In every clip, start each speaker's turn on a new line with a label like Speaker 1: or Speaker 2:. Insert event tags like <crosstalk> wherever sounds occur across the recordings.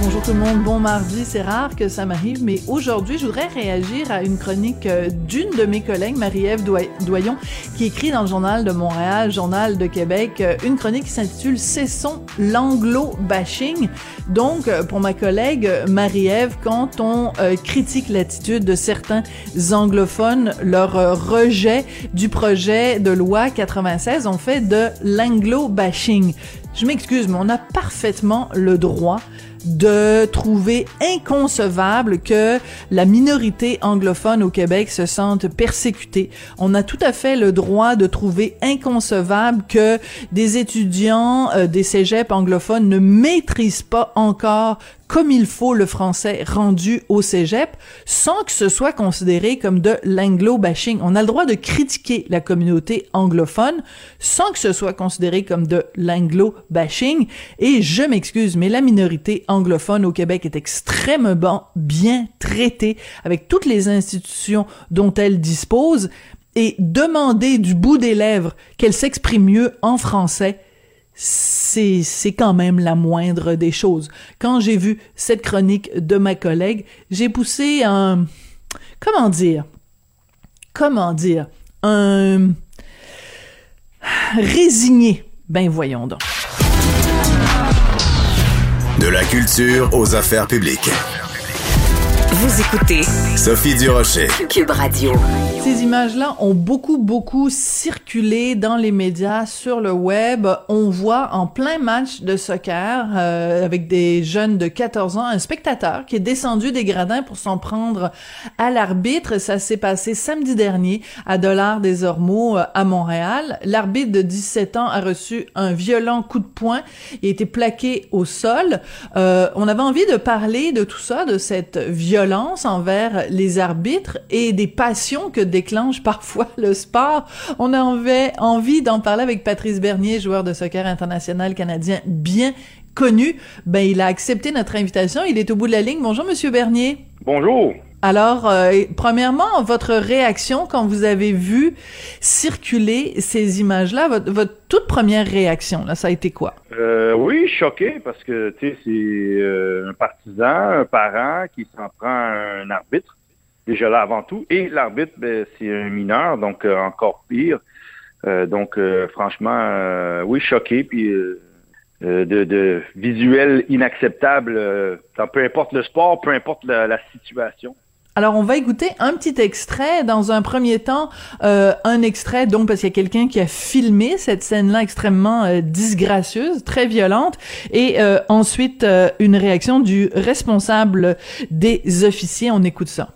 Speaker 1: Bonjour tout le monde, bon mardi, c'est rare que ça m'arrive, mais aujourd'hui, je voudrais réagir à une chronique euh, d'une de mes collègues, Marie-Ève Doyon, qui écrit dans le Journal de Montréal, Journal de Québec, euh, une chronique qui s'intitule Cessons l'anglo-bashing. Donc, euh, pour ma collègue Marie-Ève, quand on critique l'attitude de certains anglophones, leur rejet du projet de loi 96, on fait de l'anglo-bashing. Je m'excuse, mais on a parfaitement le droit de trouver inconcevable que la minorité anglophone au Québec se sente persécutée. On a tout à fait le droit de trouver inconcevable que des étudiants euh, des cégeps anglophones ne maîtrisent pas encore comme il faut le français rendu au cégep sans que ce soit considéré comme de l'anglo-bashing. On a le droit de critiquer la communauté anglophone sans que ce soit considéré comme de l'anglo-bashing. Et je m'excuse, mais la minorité anglophone au Québec est extrêmement bien traitée avec toutes les institutions dont elle dispose et demander du bout des lèvres qu'elle s'exprime mieux en français, c'est c'est quand même la moindre des choses. Quand j'ai vu cette chronique de ma collègue, j'ai poussé un comment dire comment dire un résigné. Ben voyons donc.
Speaker 2: De la culture aux affaires publiques.
Speaker 3: Vous écoutez
Speaker 2: Sophie Durocher.
Speaker 3: Cube Radio.
Speaker 1: Ces images-là ont beaucoup, beaucoup circulé dans les médias, sur le web. On voit en plein match de soccer, euh, avec des jeunes de 14 ans, un spectateur qui est descendu des gradins pour s'en prendre à l'arbitre. Ça s'est passé samedi dernier à Dollars des Ormeaux euh, à Montréal. L'arbitre de 17 ans a reçu un violent coup de poing. Il a été plaqué au sol. Euh, on avait envie de parler de tout ça, de cette violence envers les arbitres et des passions que déclenche parfois le sport. On avait envie d'en parler avec Patrice Bernier, joueur de soccer international canadien bien connu. Ben, il a accepté notre invitation. Il est au bout de la ligne. Bonjour, Monsieur Bernier.
Speaker 4: Bonjour.
Speaker 1: Alors, euh, premièrement, votre réaction quand vous avez vu circuler ces images-là, votre, toute première réaction, ça a été quoi?
Speaker 4: Euh, oui, choqué parce que, tu sais, c'est euh, un partisan, un parent qui s'en prend un arbitre, déjà là avant tout, et l'arbitre, ben, c'est un mineur, donc encore pire. Donc, franchement, oui, choqué, puis... De, de, visuel inacceptable, peu importe le sport, peu importe la situation.
Speaker 1: Alors, on va écouter un petit extrait. Dans un premier temps, euh, un extrait, donc, parce qu'il y a quelqu'un qui a filmé cette scène-là extrêmement euh, disgracieuse, très violente, et euh, ensuite une réaction du responsable des officiers. On écoute ça.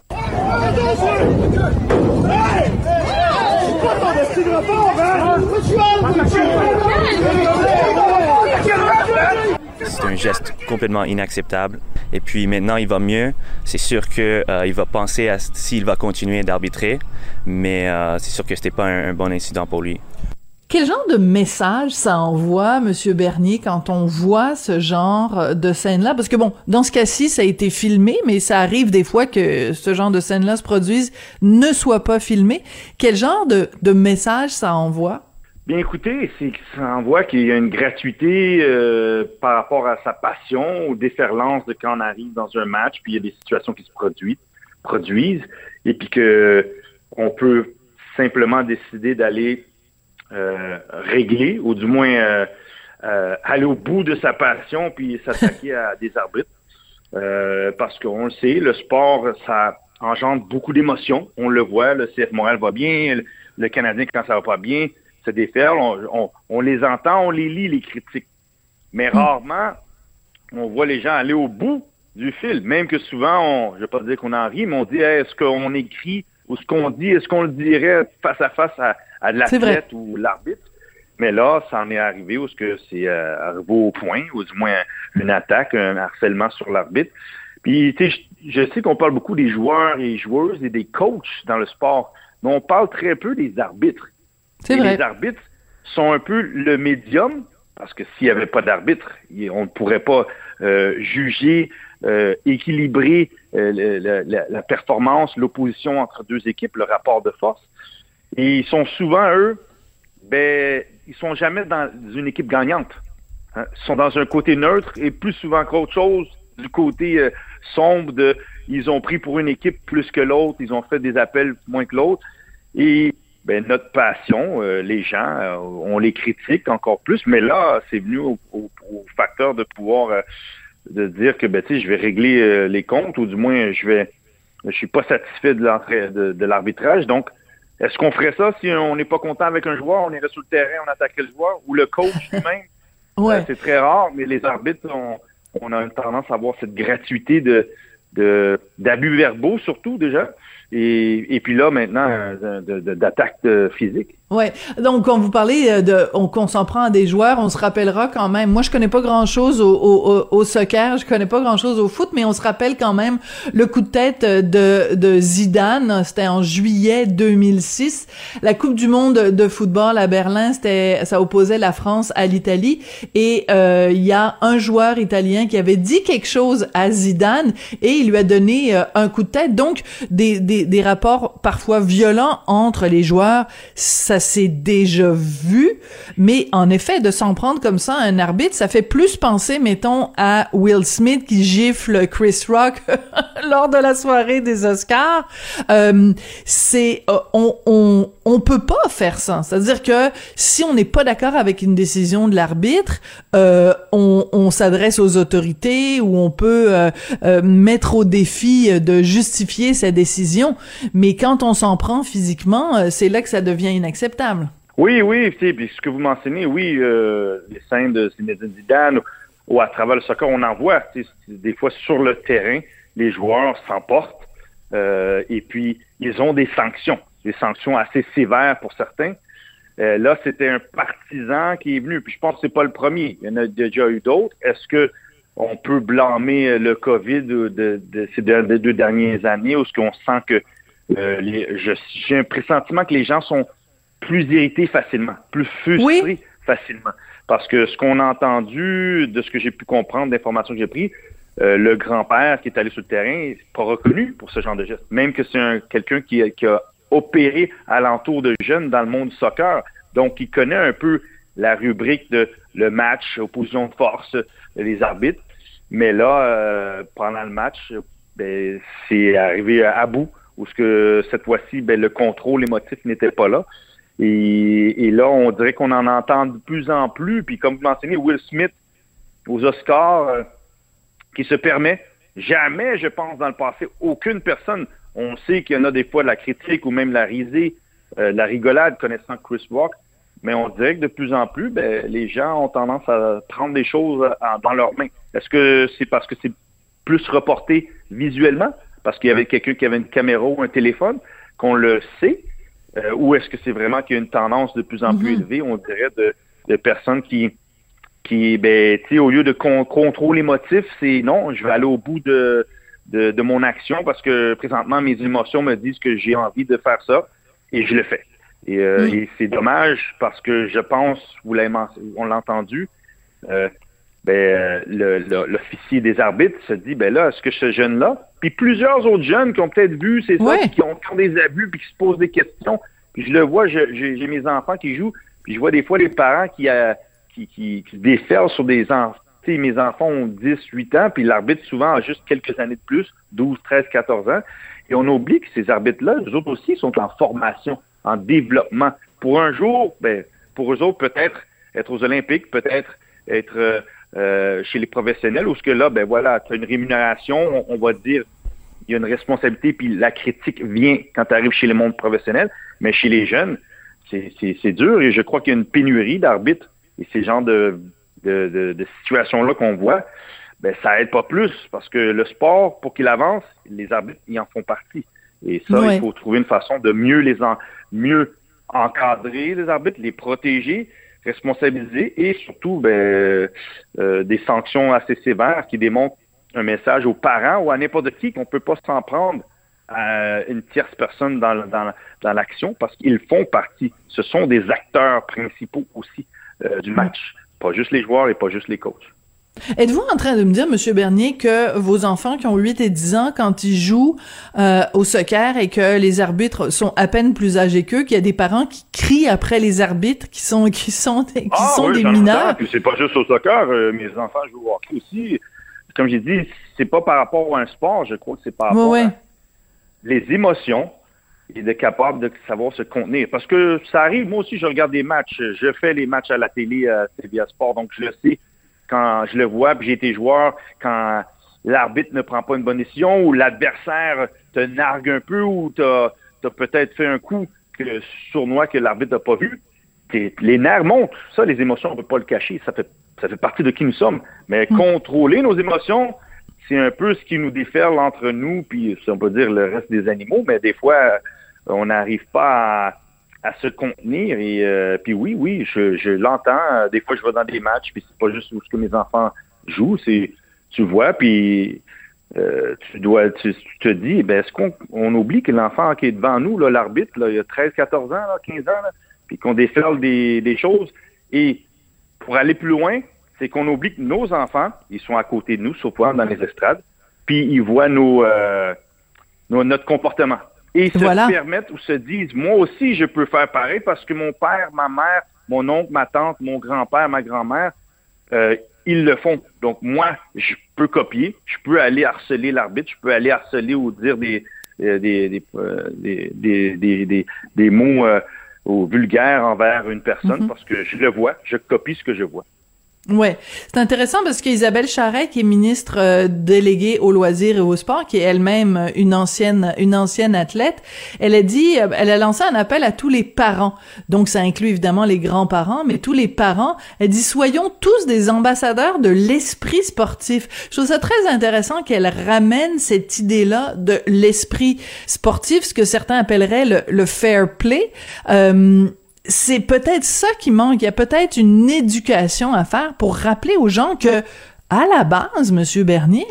Speaker 5: C'est un geste complètement inacceptable. Et puis maintenant, il va mieux. C'est sûr qu'il euh, va penser à s'il va continuer d'arbitrer, mais euh, c'est sûr que c'était pas un, bon incident pour lui.
Speaker 1: Quel genre de message ça envoie, Monsieur Bernier, quand on voit ce genre de scène-là? Parce que bon, dans ce cas-ci, ça a été filmé, mais ça arrive des fois que ce genre de scène-là se produise, ne soit pas filmé. Quel genre de message ça envoie?
Speaker 4: Bien écoutez, c'est ça voit qu'il y a une gratuité euh, par rapport à sa passion, aux déferlances de quand on arrive dans un match, puis il y a des situations qui se produisent, produisent et puis que on peut simplement décider d'aller euh, régler, ou du moins euh, euh, aller au bout de sa passion, puis s'attaquer à <laughs> des arbitres. Euh, parce qu'on le sait, le sport, ça engendre beaucoup d'émotions. On le voit, le CF Montréal va bien, le, le Canadien, quand ça va pas bien, se déferle. On, on- on les entend, on les lit, les critiques. Mais rarement, on voit les gens aller au bout du fil. Même que souvent, on, je vais pas dire qu'on en rit, mais on dit, Hey, est-ce qu'on écrit ou ce qu'on dit, est-ce qu'on le dirait face à face à, à l'athlète ou l'arbitre? Mais là, ça en est arrivé où ce que c'est euh, arrivé au point, ou du moins une attaque, un harcèlement sur l'arbitre. Puis, tu sais, je, je sais qu'on parle beaucoup des joueurs et joueuses et des coachs dans le sport, mais on parle très peu des arbitres.
Speaker 1: C'est
Speaker 4: Et
Speaker 1: vrai.
Speaker 4: Les arbitres sont un peu le médium, parce que s'il n'y avait pas d'arbitre, on ne pourrait pas euh, juger, euh, équilibrer euh, le- la, la performance, l'opposition entre deux équipes, le rapport de force. Et ils sont souvent, eux, ben, ils sont jamais dans une équipe gagnante. hein. Ils sont dans un côté neutre et plus souvent qu'autre chose, du côté euh, sombre de ils ont pris pour une équipe plus que l'autre, ils ont fait des appels moins que l'autre. Et ben, notre passion, euh, les gens, euh, on les critique encore plus, mais là, c'est venu au, au- au facteur de pouvoir euh, de dire que ben, je vais régler euh, les comptes, ou du moins je vais je suis pas satisfait de l'entrée de, de l'arbitrage. Donc, est-ce qu'on ferait ça si on n'est pas content avec un joueur, on irait sur le terrain, on attaquerait le joueur, ou le coach <laughs> lui-même?
Speaker 1: Ouais.
Speaker 4: Euh, c'est très rare, mais les arbitres, on, on a une tendance à avoir cette gratuité de de- d'abus verbaux surtout déjà et, et puis là maintenant euh, d'attaque euh, physique
Speaker 1: Ouais. Donc, quand vous parlez euh, de, on, qu'on s'en prend à des joueurs, on se rappellera quand même. Moi, je connais pas grand chose au, au, au- soccer, je connais pas grand chose au foot, mais on se rappelle quand même le coup de tête euh, de, de Zidane. C'était en juillet 2006. La Coupe du Monde de football à Berlin, c'était, ça opposait la France à l'Italie. Et euh, il y a un joueur italien qui avait dit quelque chose à Zidane et il lui a donné un coup de tête. Donc, des, des, des rapports parfois violents entre les joueurs, ça s'est déjà vu. Mais en effet, de s'en prendre comme ça à un arbitre, ça fait plus penser, mettons, à Will Smith qui gifle Chris Rock <laughs> lors de la soirée des Oscars. Euh, c'est euh, on, on peut pas faire ça. C'est-à-dire que si on n'est pas d'accord avec une décision de l'arbitre, euh, on, s'adresse aux autorités ou on peut mettre au défi de justifier sa décision. Mais quand on s'en prend physiquement, c'est là que ça devient inacceptable.
Speaker 4: Oui, oui, puis ce que vous mentionnez, oui, euh, les scènes de Zinedine Zidane ou, ou à travers le soccer, on en voit. Des fois, sur le terrain, les joueurs s'emportent euh, et puis ils ont des sanctions, des sanctions assez sévères pour certains. Euh, là, c'était un partisan qui est venu, puis je pense que c'est pas le premier. Il y en a déjà eu d'autres. Est-ce que on peut blâmer le COVID de, ces deux, dernières années où ce qu'on sent que j'ai un pressentiment que les gens sont plus irrités facilement, plus frustrés
Speaker 1: Oui.
Speaker 4: facilement. Parce que ce qu'on a entendu, de ce que j'ai pu comprendre, d'informations que j'ai prises, euh, le grand-père qui est allé sur le terrain n'est pas reconnu pour ce genre de geste. Même que c'est un, quelqu'un qui, a- qui a opéré alentour de jeunes dans le monde du soccer. Donc, il connaît un peu la rubrique de le match, opposition de force, les arbitres. Mais là, euh, pendant le match, ben, c'est arrivé à, à bout, où ce que cette fois-ci, ben, le contrôle émotif n'était pas là. Et, là, on dirait qu'on en entend de plus en plus. Puis comme vous mentionnez, Will Smith aux Oscars, euh, qui se permet jamais, je pense, dans le passé, aucune personne. On sait qu'il y en a des fois de la critique ou même la risée, euh, la rigolade connaissant Chris Rock, mais on dirait que de plus en plus, ben, les gens ont tendance à prendre des choses dans leurs mains. Est-ce que c'est parce que c'est plus reporté visuellement, parce qu'il y avait quelqu'un qui avait une caméra ou un téléphone, qu'on le sait, euh, ou est-ce que c'est vraiment qu'il y a une tendance de plus en plus élevée, on dirait, de, de personnes qui, qui, ben, tu sais, au lieu de con- contrôler émotif, c'est non, je vais aller au bout de, de, de mon action parce que présentement, mes émotions me disent que j'ai envie de faire ça et je le fais. Et, euh, et c'est dommage parce que je pense, vous l'avez on l'a entendu, euh, ben, euh, le- le- l'officier des arbitres se dit, ben là, est-ce que ce jeune-là, puis plusieurs autres jeunes qui ont peut-être vu, c'est ça,
Speaker 1: Ouais.
Speaker 4: qui ont, qui ont des abus, puis qui se posent des questions, puis je le vois, j'ai j'ai mes enfants qui jouent, Puis je vois des fois les parents qui, euh, qui, qui, qui se déferlent sur des enfants. Tu sais, mes enfants ont 10, 8 ans, puis l'arbitre souvent a juste quelques années de plus, 12, 13, 14 ans. Et on oublie que ces arbitres-là, eux autres aussi, sont en formation, en développement. Pour un jour, ben, pour eux autres, peut-être être aux Olympiques, peut-être être euh, euh, chez les professionnels, ou ce que là, ben voilà, tu as une rémunération, on, on va dire, il y a une responsabilité, puis la critique vient quand tu arrives chez le monde professionnel, mais chez les jeunes, c'est- dur et je crois qu'il y a une pénurie d'arbitres et ces genres de, de, de, de situations-là qu'on voit, ben ça aide pas plus parce que le sport, pour qu'il avance, les arbitres, ils en font partie. Et ça,
Speaker 1: Ouais.
Speaker 4: il faut trouver une façon de mieux les en, mieux encadrer les arbitres, les protéger, responsabiliser et surtout ben, euh, des sanctions assez sévères qui démontrent un message aux parents ou à n'importe qui qu'on peut pas s'en prendre à une tierce personne dans, le- dans, dans l'action parce qu'ils font partie. Ce sont des acteurs principaux aussi euh, du match. Pas juste les joueurs et pas juste les coachs.
Speaker 1: Êtes-vous en train de me dire, Monsieur Bernier, que vos enfants qui ont 8 et 10 ans, quand ils jouent euh, au soccer et que les arbitres sont à peine plus âgés qu'eux, qu'il y a des parents qui crient après les arbitres qui sont qui sont qui sont
Speaker 4: Ah oui,
Speaker 1: des mineurs?
Speaker 4: c'est pas juste au soccer. euh, mes enfants jouent au hockey aussi. Comme j'ai dit, c'est pas par rapport à un sport. Je crois que c'est par rapport à les émotions et d'être capable de savoir se contenir. Parce que ça arrive, moi aussi, je regarde des matchs. Je fais les matchs à la télé à CBS Sport, donc je le sais quand je le vois, puis j'ai été joueur, quand l'arbitre ne prend pas une bonne décision ou l'adversaire te nargue un peu ou t'as as, peut-être fait un coup que, sournois que l'arbitre n'a pas vu, les nerfs montent. Ça, les émotions, on ne peut pas le cacher. Ça fait, ça fait partie de qui nous sommes. Mais contrôler nos émotions, c'est un peu ce qui nous déferle entre nous, puis si on peut dire le reste des animaux, mais des fois, on n'arrive pas à, à se contenir. Et euh, puis oui, oui, je, l'entends. Des fois, je vais dans des matchs, puis c'est pas juste où ce que mes enfants jouent, c'est tu vois, puis euh, tu dois, tu, te dis, ben, est-ce qu'on on oublie que l'enfant qui est devant nous, l'arbitre, il a 13, 14 ans, là, 15 ans, là, puis qu'on déferle des, choses. Et pour aller plus loin, c'est qu'on oublie que nos enfants, ils sont à côté de nous, souvent dans les estrades, puis ils voient nos, euh, nos- notre comportement. Et ils se
Speaker 1: Voilà.
Speaker 4: permettent ou se disent, moi aussi, je peux faire pareil parce que mon père, ma mère, mon oncle, ma tante, mon grand-père, ma grand-mère, euh, ils le font. Donc moi, je peux copier, je peux aller harceler l'arbitre, je peux aller harceler ou dire des euh, des, des, euh, des, des, des, des- des mots euh, ou vulgaires envers une personne
Speaker 1: Mhm.
Speaker 4: parce que je le vois, je copie ce que je vois.
Speaker 1: Ouais, c'est intéressant parce qu'Isabelle Charret, qui est ministre euh, déléguée aux loisirs et au sport, qui est elle-même une ancienne une ancienne athlète, elle a dit, euh, elle a lancé un appel à tous les parents. Donc ça inclut évidemment les grands-parents, mais tous les parents. Elle dit soyons tous des ambassadeurs de l'esprit sportif. Je trouve ça très intéressant qu'elle ramène cette idée-là de l'esprit sportif, ce que certains appelleraient le, le fair play. Euh, c'est peut-être ça qui manque. Il y a peut-être une éducation à faire pour rappeler aux gens que, à la base, Monsieur Bernier,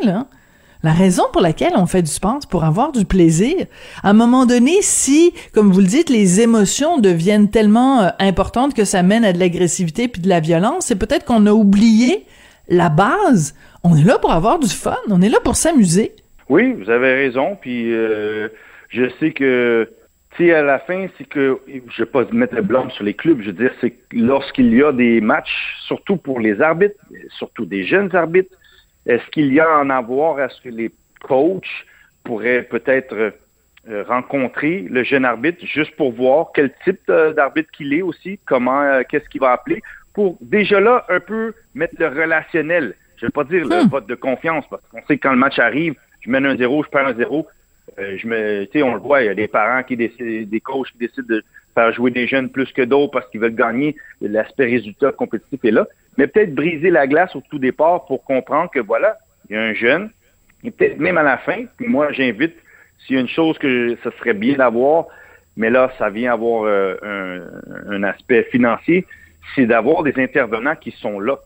Speaker 1: la raison pour laquelle on fait du sport, c'est pour avoir du plaisir. À un moment donné, si, comme vous le dites, les émotions deviennent tellement euh, importantes que ça mène à de l'agressivité puis de la violence, c'est peut-être qu'on a oublié la base. On est là pour avoir du fun. On est là pour s'amuser.
Speaker 4: Oui, vous avez raison. Puis euh, je sais que, sais, à la fin, c'est que, je vais pas mettre le blâme sur les clubs, je veux dire, c'est que lorsqu'il y a des matchs, surtout pour les arbitres, surtout des jeunes arbitres, est-ce qu'il y a à en avoir, est-ce que les coachs pourraient peut-être euh, rencontrer le jeune arbitre juste pour voir quel type d'arbitre qu'il est aussi, comment, euh, qu'est-ce qu'il va appeler, pour déjà là un peu mettre le relationnel. Je ne vais pas dire le
Speaker 1: Hmm.
Speaker 4: vote de confiance, parce qu'on sait que quand le match arrive, je mène un zéro, je perds un zéro. Euh, je me, tu sais, on le voit, il y a des parents qui décident, des coachs qui décident de faire jouer des jeunes plus que d'autres parce qu'ils veulent gagner. L'aspect résultat compétitif est là. Mais peut-être briser la glace au tout départ pour comprendre que voilà, il y a un jeune, et peut-être même à la fin, puis moi j'invite, s'il y a une chose que ce serait bien d'avoir, mais là, ça vient avoir euh, un, un aspect financier, c'est d'avoir des intervenants qui sont là,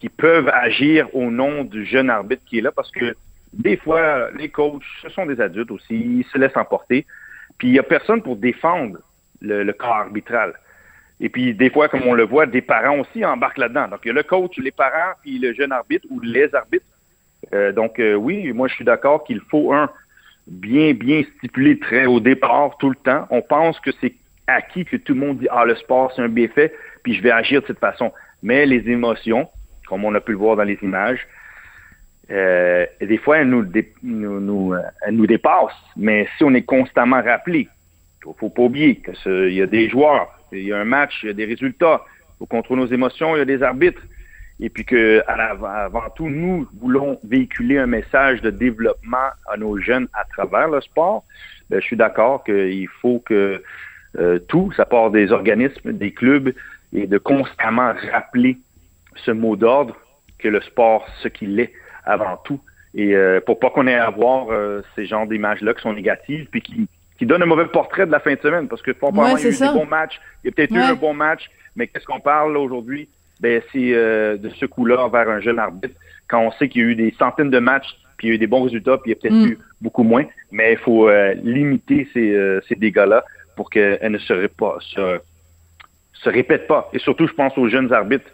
Speaker 4: qui peuvent agir au nom du jeune arbitre qui est là, parce que des fois, les coachs, ce sont des adultes aussi, ils se laissent emporter, puis il n'y a personne pour défendre le, le corps arbitral. Et puis, des fois, comme on le voit, des parents aussi embarquent là-dedans. Donc, il y a le coach, les parents, puis le jeune arbitre ou les arbitres. Euh, donc, euh, oui, moi, je suis d'accord qu'il faut, un, bien, bien stipuler très au départ, tout le temps. On pense que c'est acquis, que tout le monde dit, ah, le sport, c'est un bienfait. puis je vais agir de cette façon. Mais les émotions, comme on a pu le voir dans les images, euh, des fois, elles nous, nous, nous, euh, elles nous dépassent. Mais si on est constamment rappelé, il faut pas oublier que ce- il y a des joueurs, il y a un match, il y a des résultats. Il faut contrôler nos émotions, il y a des arbitres. Et puis que, avant tout, nous voulons véhiculer un message de développement à nos jeunes à travers le sport. Ben, je suis d'accord qu'il faut que euh, tout, ça part des organismes, des clubs, et de constamment rappeler ce mot d'ordre que le sport, ce qu'il est avant tout. Et euh, pour pas qu'on ait à voir euh, ces genres d'images-là qui sont négatives, puis qui, qui donnent un mauvais portrait de la fin de semaine, parce que fort
Speaker 1: Ouais,
Speaker 4: probablement, il y a eu
Speaker 1: ça.
Speaker 4: des bons matchs, il y a peut-être eu un bon match, mais qu'est-ce qu'on parle aujourd'hui? Ben, c'est euh, de ce coup-là vers un jeune arbitre, quand on sait qu'il y a eu des centaines de matchs, puis il y a eu des bons résultats, puis il y a peut-être
Speaker 1: Mm.
Speaker 4: eu beaucoup moins, mais il faut euh, limiter ces, ces dégâts-là pour qu'elles ne se, pas- se, se répètent pas. Et surtout, je pense aux jeunes arbitres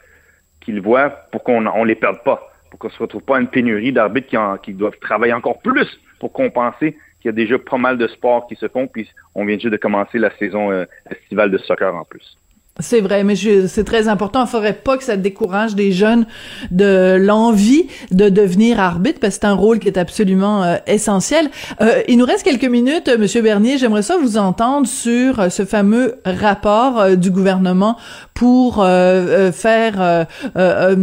Speaker 4: qui le voient pour qu'on on les perde pas, pour qu'on se retrouve pas à une pénurie d'arbitres qui doivent travailler encore plus pour compenser qu'il y a déjà pas mal de sports qui se font, puis on vient juste de commencer la saison euh, estivale de soccer en plus.
Speaker 1: C'est vrai, mais c'est très important. Il faudrait pas que ça décourage des jeunes de l'envie de devenir arbitre, parce que c'est un rôle qui est absolument euh, essentiel. Euh, il nous reste quelques minutes, euh, Monsieur Bernier. J'aimerais ça vous entendre sur ce fameux rapport du gouvernement pour faire la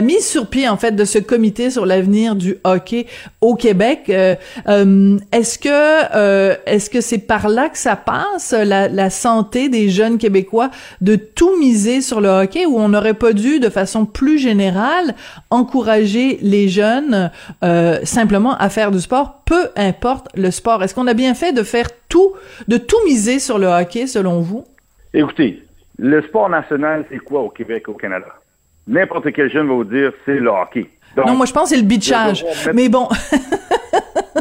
Speaker 1: mise sur pied en fait de ce comité sur l'avenir du hockey au Québec. Est-ce que est-ce que c'est par là que ça passe la santé des jeunes québécois de tout miser sur le hockey ou on n'aurait pas dû de façon plus générale encourager les jeunes euh, simplement à faire du sport peu importe le sport est-ce qu'on a bien fait de faire tout de tout miser sur le hockey selon vous?
Speaker 4: Écoutez, le sport national, c'est quoi au Québec, au Canada? N'importe quel jeune va vous dire, c'est le hockey. Donc,
Speaker 1: non moi je pense que c'est le bitchage mais bon <laughs>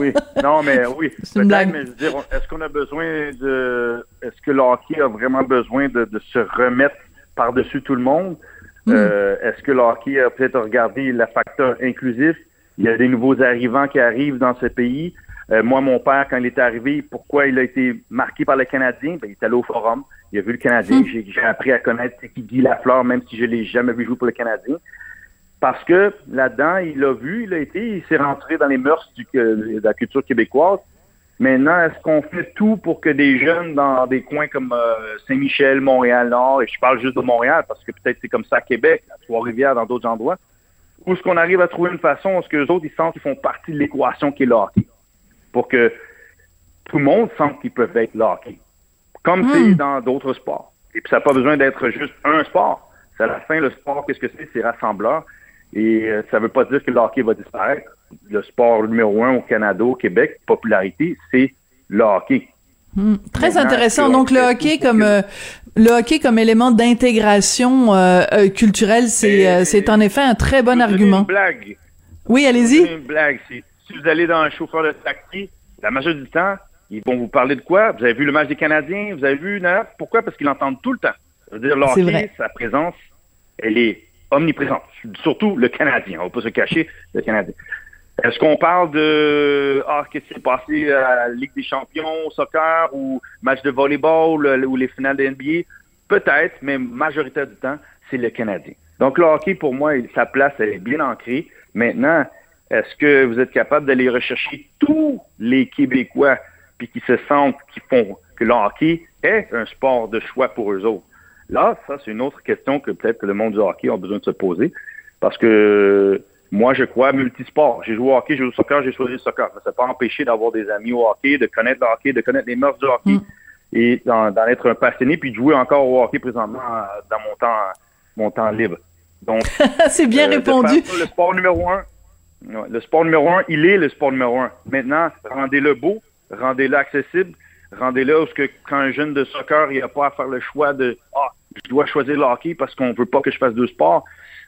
Speaker 4: oui, non, mais oui, <laughs>
Speaker 1: C'est une
Speaker 4: peut-être,
Speaker 1: blague.
Speaker 4: mais je veux dire, est-ce qu'on a besoin de, est-ce que le hockey a vraiment besoin de, de se remettre par-dessus tout le monde?
Speaker 1: Hmm.
Speaker 4: Euh, est-ce que le hockey a peut-être regardé le facteur inclusif? Il y a des nouveaux arrivants qui arrivent dans ce pays. Euh, moi, mon père, quand il est arrivé, pourquoi il a été marqué par le Canadien? Ben, il est allé au forum. Il a vu le Canadien. J'ai, j'ai appris à connaître qui Guy Lafleur, même si je l'ai jamais vu jouer pour le Canadien. Parce que là-dedans, il a vu, il a été, il s'est rentré dans les mœurs du- de la culture québécoise. Maintenant, est-ce qu'on fait tout pour que des jeunes dans des coins comme euh, Saint-Michel, Montréal-Nord, et je parle juste de Montréal parce que peut-être c'est comme ça à Québec, à Trois-Rivières, dans d'autres endroits, où est-ce qu'on arrive à trouver une façon où ce que les autres, ils sentent qu'ils font partie de l'équation qui est le hockey, pour que tout le monde sente qu'ils peuvent être le hockey, comme c'est dans d'autres sports. Et puis ça n'a pas besoin d'être juste un sport. C'est à la fin, le sport, qu'est-ce que c'est? C'est rassembleur. Et euh, ça ne veut pas dire que le hockey va disparaître. Le sport numéro un au Canada, au Québec, popularité, c'est le hockey.
Speaker 1: Hmm, Très
Speaker 4: Maintenant,
Speaker 1: intéressant. Donc le hockey comme euh, le hockey comme élément d'intégration euh, euh, culturelle, c'est euh, c'est en effet un très bon
Speaker 4: Je
Speaker 1: argument.
Speaker 4: Une blague.
Speaker 1: Oui,
Speaker 4: Je
Speaker 1: allez-y.
Speaker 4: Une blague. Si vous allez dans un chauffeur de taxi, la majorité du temps, ils vont vous parler de quoi? Vous avez vu le match des Canadiens? Vous avez vu, non? Pourquoi? Parce qu'ils l'entendent tout le temps. Ça veut dire, le hockey, sa présence, elle est omniprésente. Surtout le Canadien. On va pas se cacher, le Canadien. Est-ce qu'on parle de ah qu'est-ce qui s'est passé à la Ligue des Champions au soccer ou match de volleyball euh, ou les finales de NBA? Peut-être, mais majorité du temps, c'est le Canadien. Donc le hockey, pour moi, sa place, elle est bien ancrée. Maintenant, est-ce que vous êtes capable d'aller rechercher tous les Québécois puis qui se sentent, qui font que le hockey est un sport de choix pour eux autres? Là, ça, c'est une autre question que peut-être que le monde du hockey a besoin de se poser. Parce que moi, je crois multisport. J'ai joué au hockey, j'ai joué au soccer, j'ai choisi le soccer. Mais ça n'a pas empêché d'avoir des amis au hockey, de connaître le hockey, de connaître les mœurs du hockey et d'en être un passionné, puis de jouer encore au hockey présentement euh, dans mon temps, mon temps libre. Donc, <laughs>
Speaker 1: c'est bien
Speaker 4: euh,
Speaker 1: répondu.
Speaker 4: ça, le sport numéro un, le sport numéro un, il est le sport numéro un. Maintenant, rendez-le beau, rendez-le accessible, rendez-le où ce que quand un jeune de soccer, il n'a pas à faire le choix de ah, je dois choisir le hockey parce qu'on veut pas que je fasse deux sports.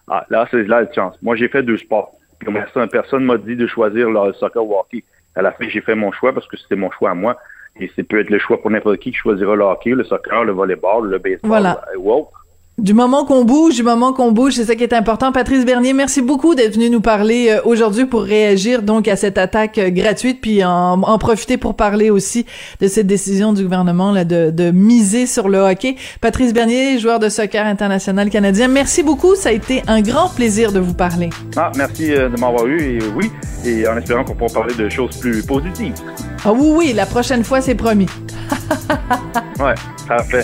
Speaker 4: Ah, là, c'est là la chance. Moi, j'ai fait deux sports. Puis comme ça, personne m'a dit de choisir le soccer ou le hockey. À la fin, j'ai fait mon choix parce que c'était mon choix à moi. Et c'est peut être le choix pour n'importe qui qui choisira le hockey, le soccer, le volleyball, le baseball
Speaker 1: Voilà.
Speaker 4: ou autre.
Speaker 1: Du moment qu'on bouge, du moment qu'on bouge, c'est ça qui est important. Patrice Bernier, merci beaucoup d'être venu nous parler euh, aujourd'hui pour réagir donc à cette attaque euh, gratuite, puis en, en, profiter pour parler aussi de cette décision du gouvernement là, de, de miser sur le hockey. Patrice Bernier, joueur de soccer international canadien, merci beaucoup. Ça a été un grand plaisir de vous parler.
Speaker 6: Ah, merci euh, de m'avoir eu, et oui, et en espérant qu'on pourra parler de choses plus positives.
Speaker 1: Ah oui, oui, la prochaine fois, c'est promis. <laughs>
Speaker 6: ouais, parfait.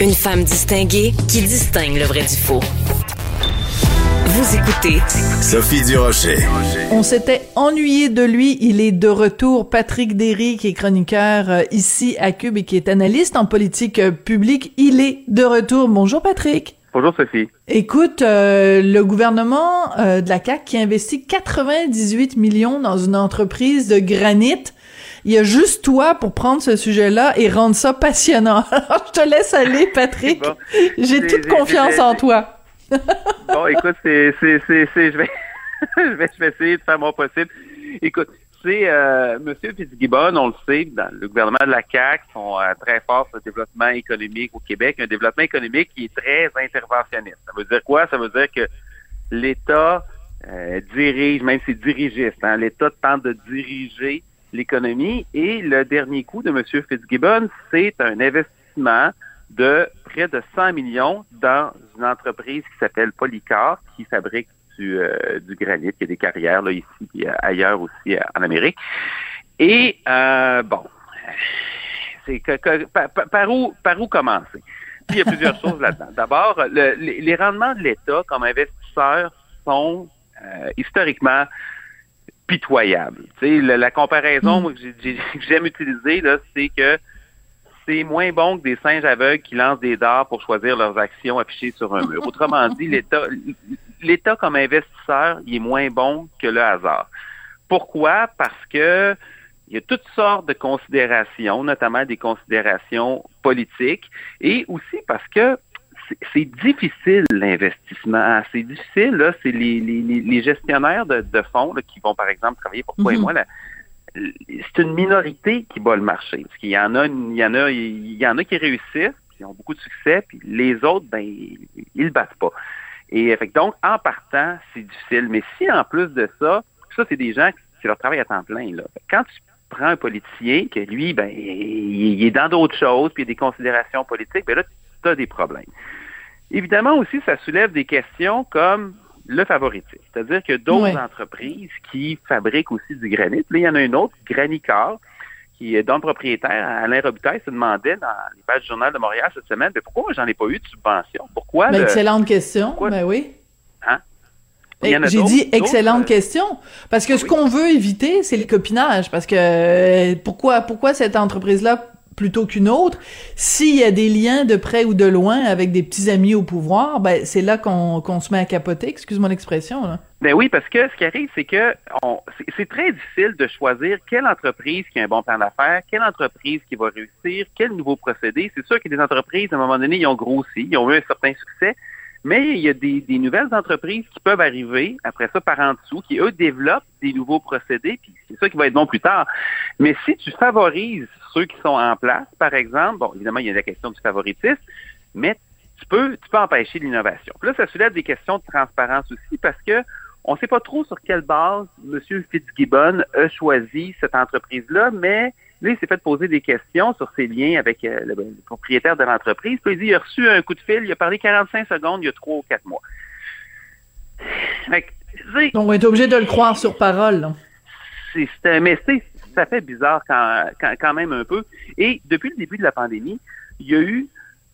Speaker 7: Une femme distinguée qui distingue le vrai du faux. Vous écoutez
Speaker 2: Sophie Durocher.
Speaker 1: On s'était ennuyé de lui. Il est de retour. Patrick Derry, qui est chroniqueur euh, ici à Cube et qui est analyste en politique euh, publique. Il est de retour. Bonjour Patrick.
Speaker 6: Bonjour Sophie.
Speaker 1: Écoute, euh, le gouvernement euh, de la CAQ qui investit 98 millions dans une entreprise de granit. Il y a juste toi pour prendre ce sujet-là et rendre ça passionnant. <laughs> Alors, je te laisse aller, Patrick.
Speaker 6: Bon.
Speaker 1: J'ai toute confiance en toi.
Speaker 6: Bon, écoute, c'est, c'est, c'est, c'est- je vais, <laughs> je vais, je vais essayer de faire mon possible. Écoute, c'est euh, Monsieur Fitzgibbon, on le sait, dans le gouvernement de la CAQ sont euh, très forts sur le développement économique au Québec, un développement économique qui est très interventionniste. Ça veut dire quoi? Ça veut dire que l'État euh, dirige, même c'est dirigiste, hein, l'État tente de diriger l'économie et le dernier coup de Monsieur Fitzgibbon, c'est un investissement de près de 100 millions dans une entreprise qui s'appelle Polycar, qui fabrique du, euh, du granit, qui a des carrières là, ici et ailleurs aussi euh, en Amérique. Et euh, bon, c'est que, que- par, par- par où par où commencer? Puis, il y a plusieurs <laughs> choses là-dedans. D'abord, le- les, les rendements de l'État comme investisseur sont euh, historiquement pitoyables. Tu sais, le- la comparaison moi, que j'ai- j'ai- <laughs> que j'aime utiliser, c'est que c'est moins bon que des singes aveugles qui lancent des dards pour choisir leurs actions affichées sur un mur. Autrement dit, l'État, l'État comme investisseur, il est moins bon que le hasard. Pourquoi? Parce que il y a toutes sortes de considérations, notamment des considérations politiques, et aussi parce que c'est- difficile l'investissement. C'est difficile, là, c'est les, les, les- les gestionnaires de, de fonds là, qui vont, par exemple, travailler pour toi et
Speaker 1: Mhm.
Speaker 6: moi, là, c'est une minorité qui bat le marché. Parce qu'il y en a, il y en a, il y en a qui réussissent, qui ont beaucoup de succès, puis les autres, ben, ils, le battent pas. Et fait donc, en partant, c'est difficile. Mais si en plus de ça, ça, c'est des gens qui c'est leur travail à temps plein. Là. Quand tu prends un politicien, que lui, ben, il, il est dans d'autres choses, puis il y a des considérations politiques, ben là, des problèmes. Évidemment aussi, ça soulève des questions comme le favoritisme. C'est-à-dire que d'autres entreprises qui fabriquent aussi du granit, là, il y en a une autre, Granicar, qui est dont le propriétaire, Alain Robitaille, se demandait dans les pages du Journal de Montréal cette semaine, mais pourquoi j'en ai pas eu de subvention? Pourquoi
Speaker 1: Ben,
Speaker 6: le-
Speaker 1: excellente question.
Speaker 6: pourquoi-
Speaker 1: Ben oui.
Speaker 6: Hein? A
Speaker 1: J'ai dit excellente
Speaker 6: euh,
Speaker 1: question parce que ce
Speaker 6: oui.
Speaker 1: qu'on veut éviter, c'est le copinage. Parce que euh, pourquoi pourquoi cette entreprise-là plutôt qu'une autre S'il y a des liens de près ou de loin avec des petits amis au pouvoir, ben c'est là qu'on se met à capoter. Excuse-moi l'expression. Là.
Speaker 6: Ben oui, parce que ce qui arrive, c'est que c'est- très difficile de choisir quelle entreprise qui a un bon plan d'affaires, quelle entreprise qui va réussir, quel nouveau procédé. C'est sûr que des entreprises, à un moment donné, ils ont grossi, ils ont eu un certain succès, mais il y a des, des nouvelles entreprises qui peuvent arriver, après ça, par en dessous, qui, eux, développent des nouveaux procédés, puis c'est ça qui va être bon plus tard. Mais si tu favorises ceux qui sont en place, par exemple, bon, évidemment, il y a la question du favoritisme, mais tu peux, tu peux empêcher l'innovation. Là, ça soulève des questions de transparence aussi parce que on ne sait pas trop sur quelle base M. Fitzgibbon a choisi cette entreprise-là, mais il s'est fait poser des questions sur ses liens avec euh, le, le propriétaire de l'entreprise. Puis il dit il a reçu un coup de fil, il a parlé 45 secondes il y a trois ou quatre mois. Fait que,
Speaker 1: on est obligé de le croire sur parole.
Speaker 6: c'est, mais c'est- ça fait bizarre quand, quand, quand même un peu. Et depuis le début de la pandémie, il y a eu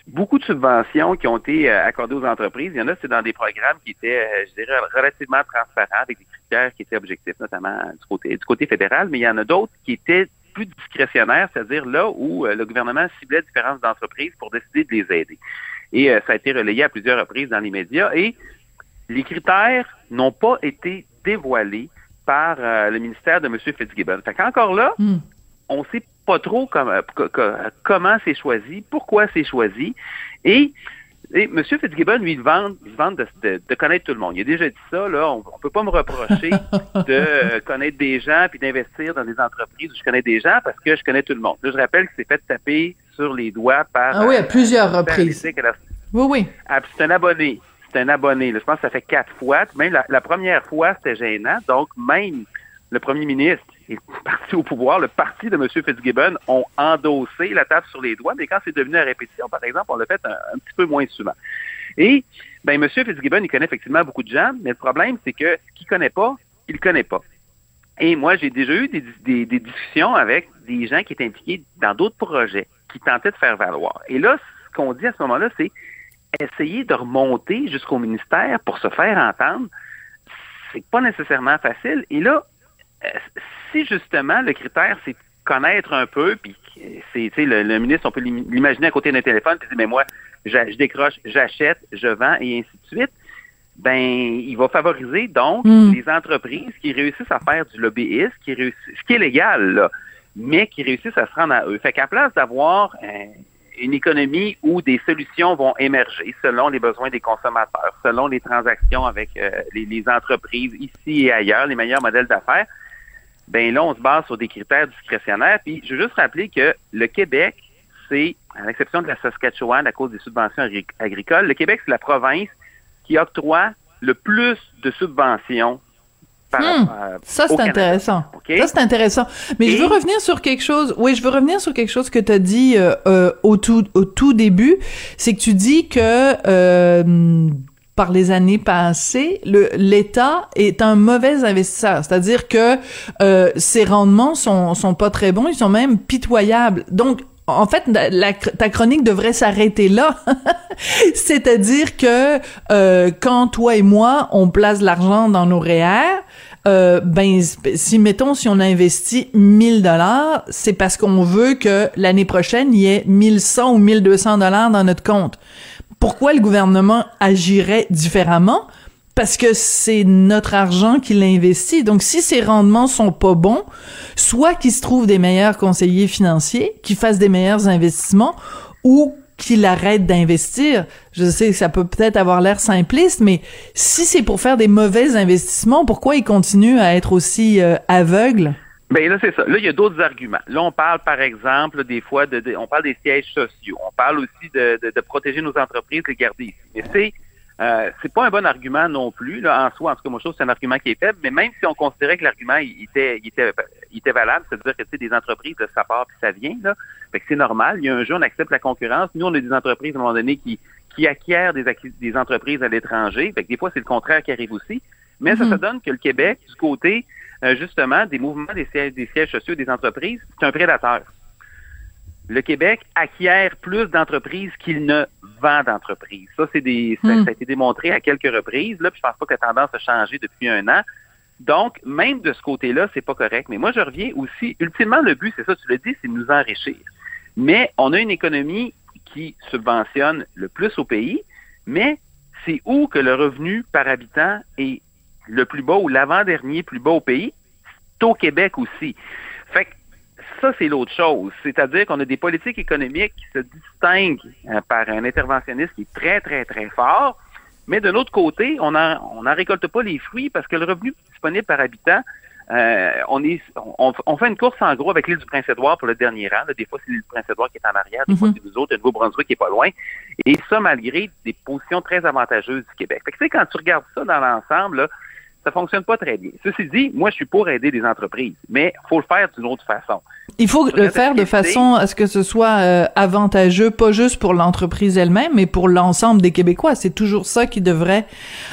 Speaker 6: beaucoup de subventions qui ont été euh, accordées aux entreprises. Il y en a, c'est dans des programmes qui étaient, euh, je dirais, relativement transparents, avec des critères qui étaient objectifs, notamment du côté, du côté fédéral, mais il y en a d'autres qui étaient plus discrétionnaires, c'est-à-dire là où euh, le gouvernement ciblait différentes entreprises pour décider de les aider. Et euh, ça a été relayé à plusieurs reprises dans les médias. Et les critères n'ont pas été dévoilés par euh, le ministère de M. Fitzgibbon. Fait qu'encore là,
Speaker 1: Hmm.
Speaker 6: on sait pas trop comment, co- co- comment c'est choisi, pourquoi c'est choisi. Et, et M. Fitzgibbon, lui, il vante, il vante de, de- de connaître tout le monde. Il a déjà dit ça, là, on, on peut pas me reprocher <laughs> de euh, connaître des gens puis d'investir dans des entreprises où je connais des gens parce que je connais tout le monde. Là, je rappelle qu'il s'est fait taper sur les doigts par...
Speaker 1: Ah oui, à
Speaker 6: euh,
Speaker 1: plusieurs reprises.
Speaker 6: politique à la-
Speaker 1: Oui, oui.
Speaker 6: ah, puis c'est un abonné. C'est un abonné. là. Je pense que ça fait quatre fois. Même la, la première fois, c'était gênant. Donc, même le premier ministre est parti au pouvoir. Le parti de M. Fitzgibbon ont endossé la table sur les doigts. Mais quand c'est devenu à répétition, par exemple, on l'a fait un, petit peu moins souvent. Et, ben, M. Fitzgibbon, il connaît effectivement beaucoup de gens. Mais le problème, c'est que ce qu'il connaît pas, il le connaît pas. Et moi, j'ai déjà eu des, des- discussions avec des gens qui étaient impliqués dans d'autres projets, qui tentaient de faire valoir. Et là, ce qu'on dit à ce moment-là, c'est essayer de remonter jusqu'au ministère pour se faire entendre. C'est pas nécessairement facile. Et là, si justement le critère, c'est connaître un peu, puis c'est, le, le ministre, on peut l'im- l'imaginer à côté d'un téléphone, puis dire, mais moi, je décroche, j'achète, je vends, et ainsi de suite ben, il va favoriser donc
Speaker 1: Mm.
Speaker 6: les entreprises qui réussissent à faire du lobbyisme, qui réussissent, ce qui est légal, là, mais qui réussissent à se rendre à eux. Fait qu'à place d'avoir euh, une économie où des solutions vont émerger selon les besoins des consommateurs, selon les transactions avec euh, les, les entreprises ici et ailleurs, les meilleurs modèles d'affaires, ben là, on se base sur des critères discrétionnaires. Puis, je veux juste rappeler que le Québec, c'est, à l'exception de la Saskatchewan à cause des subventions agri- agricoles, le Québec, c'est la province qui octroie le plus de subventions par
Speaker 1: Hmm.
Speaker 6: euh,
Speaker 1: Ça, c'est intéressant.
Speaker 6: OK?
Speaker 1: Ça, c'est intéressant. Mais je veux revenir sur quelque chose. Oui, je veux revenir sur quelque chose que tu as dit euh, euh, au, tout, au tout début. C'est que tu dis que euh, par les années passées, l'État est un mauvais investisseur. C'est-à-dire que euh, ses rendements sont, sont pas très bons, ils sont même pitoyables. Donc, en fait, ta chronique devrait s'arrêter là. <laughs> C'est-à-dire que euh, quand toi et moi, on place l'argent dans nos REER, euh, ben si mettons si on a investi 1000 dollars, c'est parce qu'on veut que l'année prochaine il y ait 1100 ou 1200 dollars dans notre compte. Pourquoi le gouvernement agirait différemment? Parce que c'est notre argent qu'il investit. Donc, si ses rendements sont pas bons, soit qu'il se trouve des meilleurs conseillers financiers, qui fassent des meilleurs investissements, ou qu'il arrête d'investir. Je sais que ça peut peut-être avoir l'air simpliste, mais si c'est pour faire des mauvais investissements, pourquoi il continue à être aussi euh, aveugle?
Speaker 6: Ben là, c'est ça. Là, il y a d'autres arguments. Là, on parle, par exemple, des fois, de, de- on parle des sièges sociaux. On parle aussi de, de, de protéger nos entreprises, les garder ici. Mais c'est, euh, c'est pas un bon argument non plus, là, en soi. En tout cas, moi, je trouve que c'est un argument qui est faible. Mais même si on considérait que l'argument il était, il était, il était valable, c'est-à-dire que, tu sais, des entreprises, là, ça part puis ça vient, là. Fait que c'est normal. Il y a un jour, on accepte la concurrence. Nous, on a des entreprises, à un moment donné, qui, qui acquièrent des, des entreprises à l'étranger. Fait que des fois, c'est le contraire qui arrive aussi. Mais ça,
Speaker 1: Mhm.
Speaker 6: ça donne que le Québec, du côté, euh, justement, des mouvements des sièges, des sièges sociaux des entreprises, c'est un prédateur. Le Québec acquiert plus d'entreprises qu'il ne vend d'entreprises. Ça, c'est des, ça,
Speaker 1: Hmm.
Speaker 6: ça a été démontré à quelques reprises. Là, puis je pense pas que la tendance a changé depuis un an. Donc, même de ce côté-là, c'est pas correct. Mais moi, je reviens aussi. Ultimement, le but, c'est ça, tu le dis, c'est de nous enrichir. Mais on a une économie qui subventionne le plus au pays, mais c'est où que le revenu par habitant est le plus bas ou l'avant-dernier plus bas au pays, c'est au Québec aussi. Fait que ça, c'est l'autre chose. C'est-à-dire qu'on a des politiques économiques qui se distinguent euh, par un interventionniste qui est très, très, très fort. Mais de l'autre côté, on n'en on en récolte pas les fruits parce que le revenu disponible par habitant, euh, on, est, on, on, fait une course en gros avec l'île du Prince-Édouard pour le dernier rang. Des fois, c'est l'île du Prince-Édouard qui est en arrière, des fois, c'est nous autres, le Nouveau-Brunswick qui est pas loin. Et ça, malgré des positions très avantageuses du Québec. Fait que, tu sais, quand tu regardes ça dans l'ensemble, là, ça fonctionne pas très bien. Ceci dit, moi, je suis pour aider les entreprises, mais faut le faire d'une autre façon.
Speaker 1: Il faut le faire de façon à ce que ce soit euh, avantageux, pas juste pour l'entreprise elle-même, mais pour l'ensemble des Québécois. C'est toujours ça qui devrait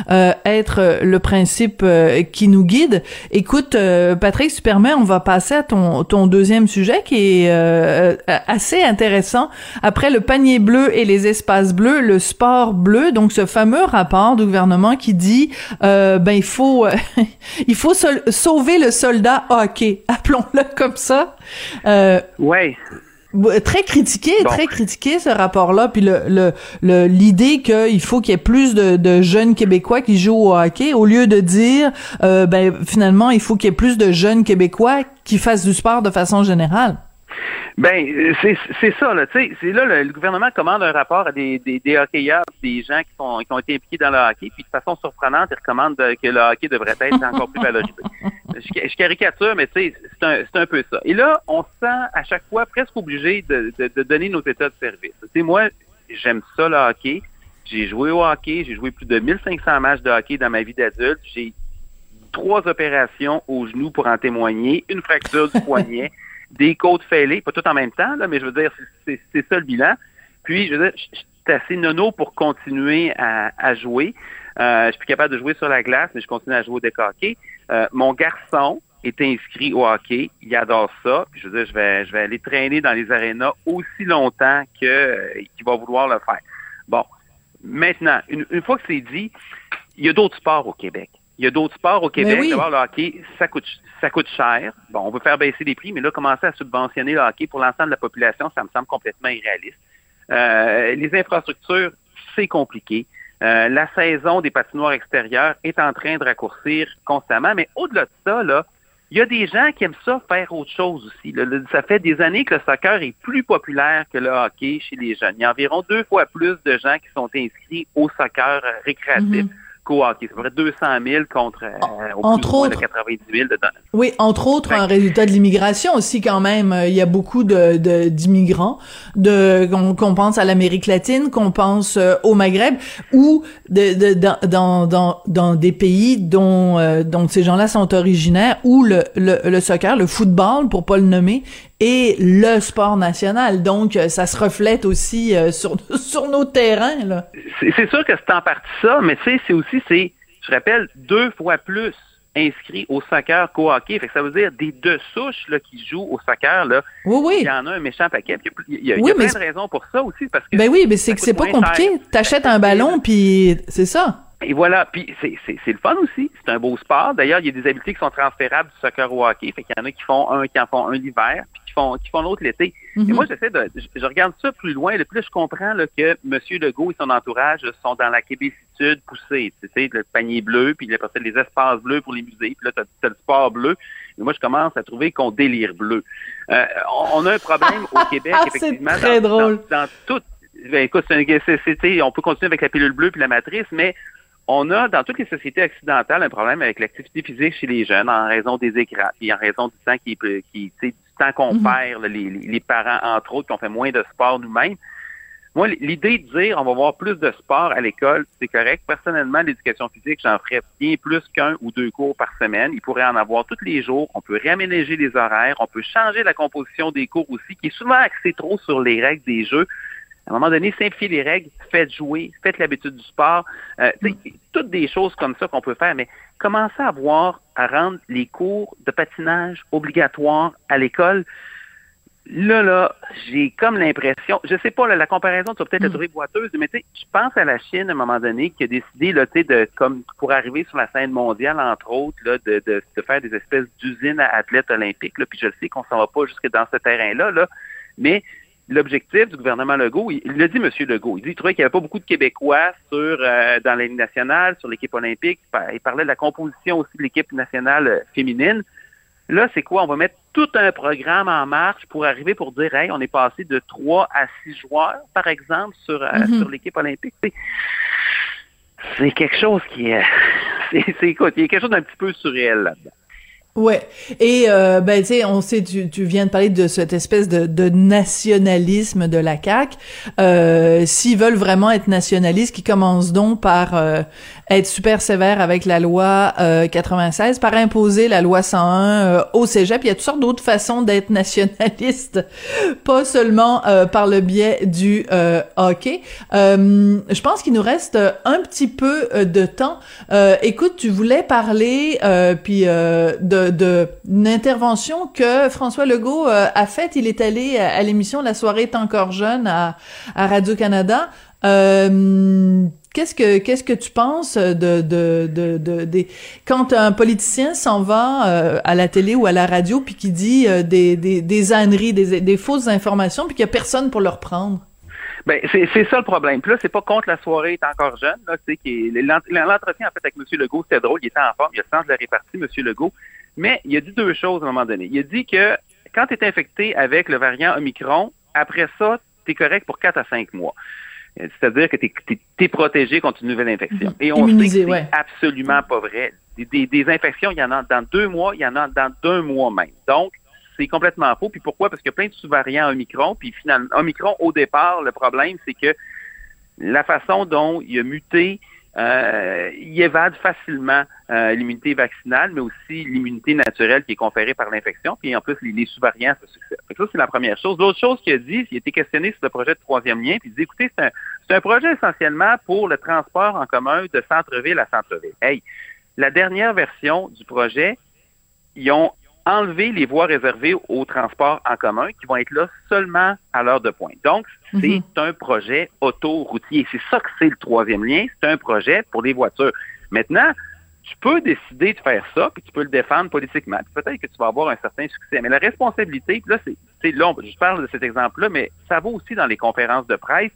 Speaker 1: euh, être euh, le principe qui nous guide. Écoute, Patrick, si tu permets, on va passer à ton, ton deuxième sujet qui est assez intéressant. Après le panier bleu et les espaces bleus, le sport bleu, donc ce fameux rapport du gouvernement qui dit, ben il faut, <laughs> il faut sauver le soldat hockey, <laughs> appelons-le comme ça.
Speaker 6: Euh, ouais.
Speaker 1: Très critiqué, très critiqué ce rapport-là, puis le l'idée qu'il faut qu'il y ait plus de, jeunes Québécois qui jouent au hockey, au lieu de dire euh, ben finalement il faut qu'il y ait plus de jeunes Québécois qui fassent du sport de façon générale.
Speaker 6: Ben, c'est ça, là. Tu sais, c'est là, le, gouvernement commande un rapport à des, des, des hockeyeurs, des gens qui, sont, qui ont été impliqués dans le hockey, puis de façon surprenante, ils recommandent que le hockey devrait être encore plus <laughs> valorisé. Je, caricature, mais tu sais, c'est un, un, peu ça. Et là, on se sent à chaque fois presque obligé de, de, de donner nos états de service. Tu sais, moi, j'aime ça, le hockey. J'ai joué au hockey, j'ai joué plus de 1500 matchs de hockey dans ma vie d'adulte. J'ai trois opérations au genou pour en témoigner, une fracture du poignet <laughs> des côtes fêlées, pas tout en même temps, là, mais je veux dire, c'est ça le bilan. Puis, je veux dire, je suis assez nono pour continuer à, jouer. Euh, je suis plus capable de jouer sur la glace, mais je continue à jouer au deck hockey. Euh, mon garçon est inscrit au hockey. Il adore ça. Puis je veux dire, je vais, je vais aller traîner dans les arénas aussi longtemps qu'il va vouloir le faire. Bon. Maintenant, une, une fois que c'est dit, il y a d'autres sports au Québec. Il y a d'autres sports au Québec. D'abord, le hockey, ça coûte, ça coûte cher. Bon, on veut faire baisser les prix, mais là, commencer à subventionner le hockey pour l'ensemble de la population, ça me semble complètement irréaliste. Euh, les infrastructures, c'est compliqué. Euh, la saison des patinoires extérieures est en train de raccourcir constamment, mais au-delà de ça, là, il y a des gens qui aiment ça faire autre chose aussi. ça fait des années que le soccer est plus populaire que le hockey chez les jeunes. Il y a environ deux fois plus de gens qui sont inscrits au soccer récréatif. Mm-hmm co-hockey. C'est vrai 200 000 contre euh,
Speaker 1: entre autres,
Speaker 6: 90 000 dedans.
Speaker 1: Oui, entre autres, un résultat de l'immigration aussi quand même. Il y a beaucoup de d'immigrants, de, qu'on pense à l'Amérique latine, qu'on pense euh, au Maghreb, ou de, de, dans, dans, dans des pays dont, euh, dont ces gens-là sont originaires, où le, le, le soccer, le football, pour pas le nommer, et le sport national. Donc, euh, ça se reflète aussi euh, sur, <laughs> sur nos terrains. Là.
Speaker 6: C'est sûr que c'est en partie ça, mais tu sais, c'est aussi, c'est, je rappelle, deux fois plus inscrits au soccer qu'au hockey. Fait que ça veut dire des deux souches là, qui jouent au soccer. Là,
Speaker 1: oui, oui.
Speaker 6: Il y en a un méchant paquet. Il y a, il y a, plein de raisons pour ça aussi. Parce que
Speaker 1: ben oui, mais c'est que c'est pas compliqué. T'achètes un ballon, puis c'est ça.
Speaker 6: Et voilà, puis c'est le fun aussi, c'est un beau sport. D'ailleurs, il y a des habiletés qui sont transférables du soccer au hockey. Fait qu'il y en a qui font un, qui en font un l'hiver, puis qui font, qui font l'autre l'été. Et
Speaker 1: Mhm.
Speaker 6: moi, j'essaie de, je, je regarde ça plus loin. Le plus je comprends là, que M. Legault et son entourage sont dans la québécitude poussée. Tu sais, le panier bleu, puis ça, les espaces bleus pour les musées, puis là, t'as as le sport bleu. Et moi, je commence à trouver qu'on délire bleu. Euh, on, on a un problème au <laughs> Québec, effectivement.
Speaker 1: C'est très
Speaker 6: dans,
Speaker 1: drôle.
Speaker 6: Dans, dans tout. Ben, écoute, c'est un- c'est- c'est- on peut continuer avec la pilule bleue puis la matrice, mais on a dans toutes les sociétés occidentales un problème avec l'activité physique chez les jeunes en raison des écrans, puis en raison du temps qui, qui du temps qu'on
Speaker 1: Mhm.
Speaker 6: perd, là, les, parents entre autres, qu'on fait moins de sport nous-mêmes. Moi, l'idée de dire on va voir plus de sport à l'école, c'est correct. Personnellement, l'éducation physique, j'en ferais bien plus qu'un ou deux cours par semaine. Il pourrait en avoir tous les jours. On peut réaménager les horaires. On peut changer la composition des cours aussi, qui est souvent axée trop sur les règles des jeux. À un moment donné, simplifier les règles, faites jouer, faites l'habitude du sport. Euh, sais, toutes des choses comme ça qu'on peut faire, mais commencer à voir, à rendre les cours de patinage obligatoires à l'école. Là, là, j'ai comme l'impression, je sais pas, là, la comparaison, tu vas peut-être la trouver boiteuse, mais tu sais, je pense à la Chine à un moment donné qui a décidé, là, tu sais, de, comme, pour arriver sur la scène mondiale, entre autres, là, de, de, de faire des espèces d'usines à athlètes olympiques, là, puis je sais qu'on s'en va pas jusque dans ce terrain-là, là, mais l'objectif du gouvernement Legault, il l'a dit, M. Legault, il dit qu'il trouvait qu'il n'y avait pas beaucoup de Québécois sur euh, dans la nationale, sur l'équipe olympique. Il parlait de la composition aussi de l'équipe nationale euh, féminine. Là, c'est quoi? On va mettre tout un programme en marche pour arriver pour dire, hey, on est passé de 3 à 6 joueurs, par exemple, sur, euh,
Speaker 1: Mm-hmm.
Speaker 6: sur l'équipe olympique. C'est- quelque chose qui est... <laughs> C'est, c'est- écoute, il y a quelque chose d'un petit peu surréel là-dedans.
Speaker 1: Ouais. Et euh, ben tu sais, on sait, tu, tu viens de parler de cette espèce de, de nationalisme de la CAC. Euh, S'ils veulent vraiment être nationalistes, qui commencent donc par euh, être super sévères avec la loi euh, 96, par imposer la loi 101 euh, au Cégep. Il y a toutes sortes d'autres façons d'être nationaliste, <laughs> pas seulement euh, par le biais du euh, hockey. Euh, je pense qu'il nous reste un petit peu euh, de temps. Euh, écoute, tu voulais parler euh, puis euh, de intervention que François Legault euh, a faite. Il est allé à, l'émission La soirée est encore jeune à, Radio Canada. Euh, Qu'est-ce que qu'est-ce que tu penses de de de, quand un politicien s'en va euh, à la télé ou à la radio puis qui dit des des des âneries, des des fausses informations puis qu'il y a personne pour le reprendre?
Speaker 6: Ben, c'est ça le problème. Puis là, c'est pas contre la soirée est encore jeune. L'entretien en fait avec M. Legault, c'était drôle. Il était en forme. Il a le sens de la répartie, M. Legault. Mais il a dit deux choses à un moment donné. Il a dit que quand tu es infecté avec le variant Omicron, après ça, tu es correct pour 4 à 5 mois. C'est-à-dire que tu es, protégé contre une nouvelle infection. Et on
Speaker 1: Immunisé,
Speaker 6: sait que c'est
Speaker 1: ouais.
Speaker 6: absolument pas vrai. Des, des- des infections, il y en a dans deux mois, il y en a dans deux mois même. Donc, c'est complètement faux. Puis pourquoi? Parce qu'il y a plein de sous-variants Omicron. Puis finalement, Omicron, au départ, le problème, c'est que la façon dont il a muté, euh, il évade facilement euh, l'immunité vaccinale, mais aussi l'immunité naturelle qui est conférée par l'infection. Puis en plus, les, sous-variants se succèdent. Ça, c'est la première chose. L'autre chose qu'il a dit, il a été questionné sur le projet de troisième lien, puis il dit, écoutez, c'est un, c'est un projet essentiellement pour le transport en commun de centre-ville à centre-ville. Hey, la dernière version du projet, ils ont enlevé les voies réservées au transport en commun qui vont être là seulement à l'heure de pointe. Donc, c'est
Speaker 1: Mhm.
Speaker 6: un projet autoroutier. C'est ça que c'est le troisième lien. C'est un projet pour les voitures. Maintenant, tu peux décider de faire ça, puis tu peux le défendre politiquement. Peut-être que tu vas avoir un certain succès. Mais la responsabilité, puis là, c'est, c'est on- je parle de cet exemple-là, mais ça vaut aussi dans les conférences de presse.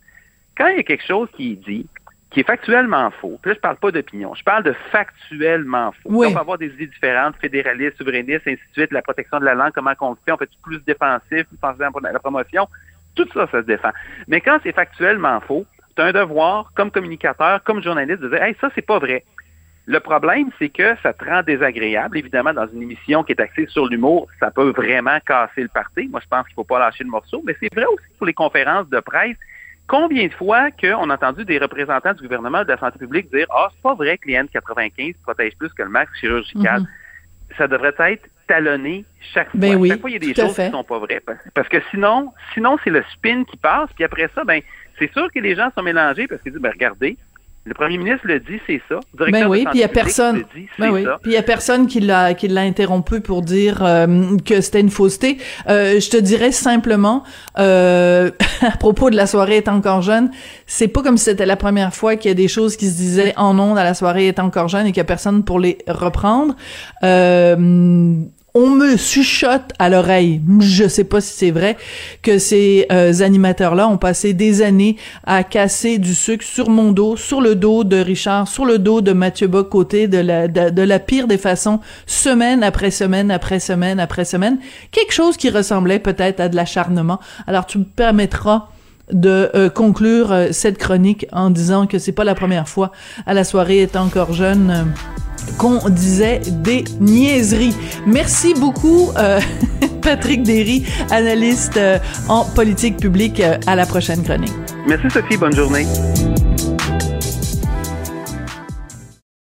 Speaker 6: Quand il y a quelque chose qui est dit, qui est factuellement faux, puis là, je parle pas d'opinion, je parle de factuellement faux.
Speaker 1: Oui.
Speaker 6: On peut avoir des idées différentes, fédéralistes, souverainistes, ainsi de suite, la protection de la langue, comment on le fait, on fait plus défensif, plus pensé à la promotion, tout ça, ça se défend. Mais quand c'est factuellement faux, tu as un devoir, comme communicateur, comme journaliste, de dire, hey, ça, c'est pas vrai. Le problème, c'est que ça te rend désagréable. Évidemment, dans une émission qui est axée sur l'humour, ça peut vraiment casser le parti. Moi, je pense qu'il faut pas lâcher le morceau. Mais c'est vrai aussi pour les conférences de presse. Combien de fois qu'on a entendu des représentants du gouvernement de la santé publique dire Ah, c'est pas vrai que les N95 protègent plus que le masque chirurgical.
Speaker 1: Mhm.
Speaker 6: Ça devrait être talonné chaque fois.
Speaker 1: Ben oui,
Speaker 6: chaque fois, il y a des choses qui sont pas vraies. Parce, parce que sinon, sinon c'est le spin qui passe. Puis après ça, ben, c'est sûr que les gens sont mélangés parce qu'ils disent ben, regardez, le premier ministre le dit, c'est ça. Directeur
Speaker 1: Ben oui, puis il y a personne.
Speaker 6: le dit,
Speaker 1: Ben oui, puis il y a personne qui l'a qui l'a interrompu pour dire euh, que c'était une fausseté. Euh, je te dirais simplement euh, <laughs> à propos de la soirée est encore jeune, c'est pas comme si c'était la première fois qu'il y a des choses qui se disaient en ondes à la soirée est encore jeune et qu'il y a personne pour les reprendre. On me chuchote à l'oreille, je sais pas si c'est vrai, que ces euh, animateurs-là ont passé des années à casser du sucre sur mon dos, sur le dos de Richard, sur le dos de Mathieu Bock-Côté, de la, de, la pire des façons, semaine après semaine, après semaine, après semaine. Quelque chose qui ressemblait peut-être à de l'acharnement. Alors tu me permettras de euh, conclure euh, cette chronique en disant que c'est pas la première fois à la soirée est encore jeune qu'on disait des niaiseries. Merci beaucoup euh, <laughs> Patrick Derry, analyste euh, en politique publique. Euh, à la prochaine chronique.
Speaker 6: Merci Sophie, bonne journée.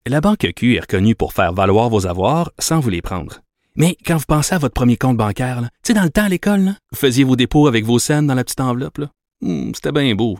Speaker 8: La Banque Q est reconnue pour faire valoir vos avoirs sans vous les prendre. Mais quand vous pensez à votre premier compte bancaire, tu sais, dans le temps à l'école, vous faisiez vos dépôts avec vos scènes dans la petite enveloppe. là. Hmm, C'était bien beau.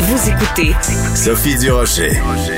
Speaker 3: Vous écoutez
Speaker 2: Sophie Durocher.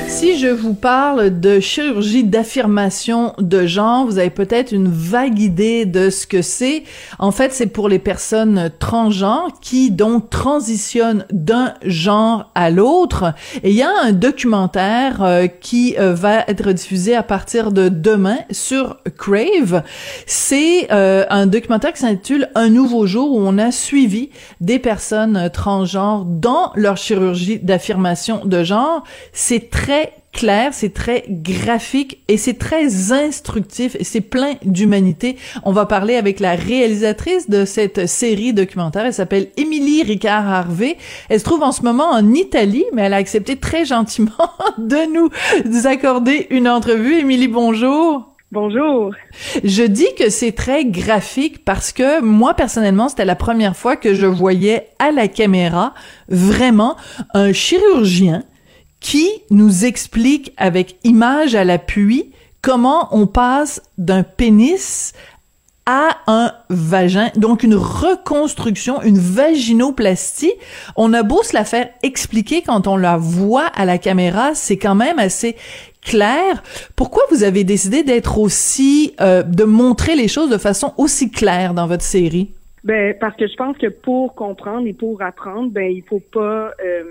Speaker 1: Si je vous parle de chirurgie d'affirmation de genre, vous avez peut-être une vague idée de ce que c'est. En fait, c'est pour les personnes transgenres qui donc transitionnent d'un genre à l'autre. Et il y a un documentaire euh, qui euh, va être diffusé à partir de demain sur Crave. C'est euh, un documentaire qui s'intitule Un nouveau jour où on a suivi des personnes transgenres dans leur chirurgie d'affirmation de genre. C'est très clair, c'est très graphique et c'est très instructif et c'est plein d'humanité. On va parler avec la réalisatrice de cette série documentaire. Elle s'appelle Émilie Ricard Harvey. Elle se trouve en ce moment en Italie, mais elle a accepté très gentiment <laughs> de nous accorder une entrevue. Émilie, bonjour.
Speaker 9: Bonjour.
Speaker 1: Je dis que c'est très graphique parce que moi personnellement, c'était la première fois que je voyais à la caméra vraiment un chirurgien qui nous explique avec image à l'appui comment on passe d'un pénis à un vagin, donc une reconstruction, une vaginoplastie. On a beau se la faire expliquer quand on la voit à la caméra, c'est quand même assez clair. Pourquoi vous avez décidé d'être aussi, euh, de montrer les choses de façon aussi claire dans votre série?
Speaker 9: Ben parce que je pense que pour comprendre et pour apprendre, ben il faut pas euh,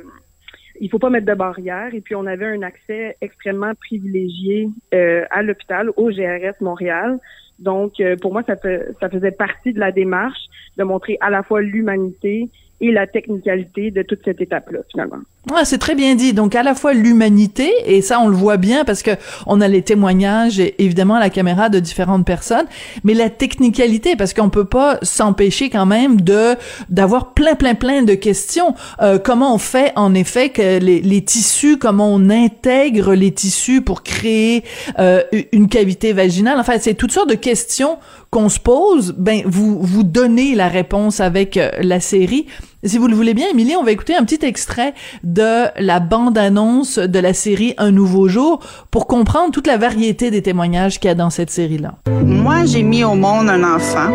Speaker 9: il faut pas mettre de barrières et puis on avait un accès extrêmement privilégié euh, à l'hôpital au GRS Montréal. Donc pour moi ça ça faisait partie de la démarche de montrer à la fois l'humanité et la technicalité de toute cette étape-là, finalement.
Speaker 1: Ouais, c'est très bien dit. Donc, à la fois l'humanité, et ça, on le voit bien parce que on a les témoignages, et évidemment, la caméra de différentes personnes, mais la technicalité, parce qu'on peut pas s'empêcher quand même de d'avoir plein, plein, plein de questions. Euh, comment on fait, en effet, que les, les, tissus, comment on intègre les tissus pour créer euh, une cavité vaginale? Enfin, c'est toutes sortes de questions qu'on se pose. Ben, vous, vous donnez la réponse avec euh, la série. Si vous le voulez bien, Émilie, on va écouter un petit extrait de la bande-annonce de la série Un nouveau jour pour comprendre toute la variété des témoignages qu'il y a dans cette série-là.
Speaker 10: Moi, j'ai mis au monde un enfant.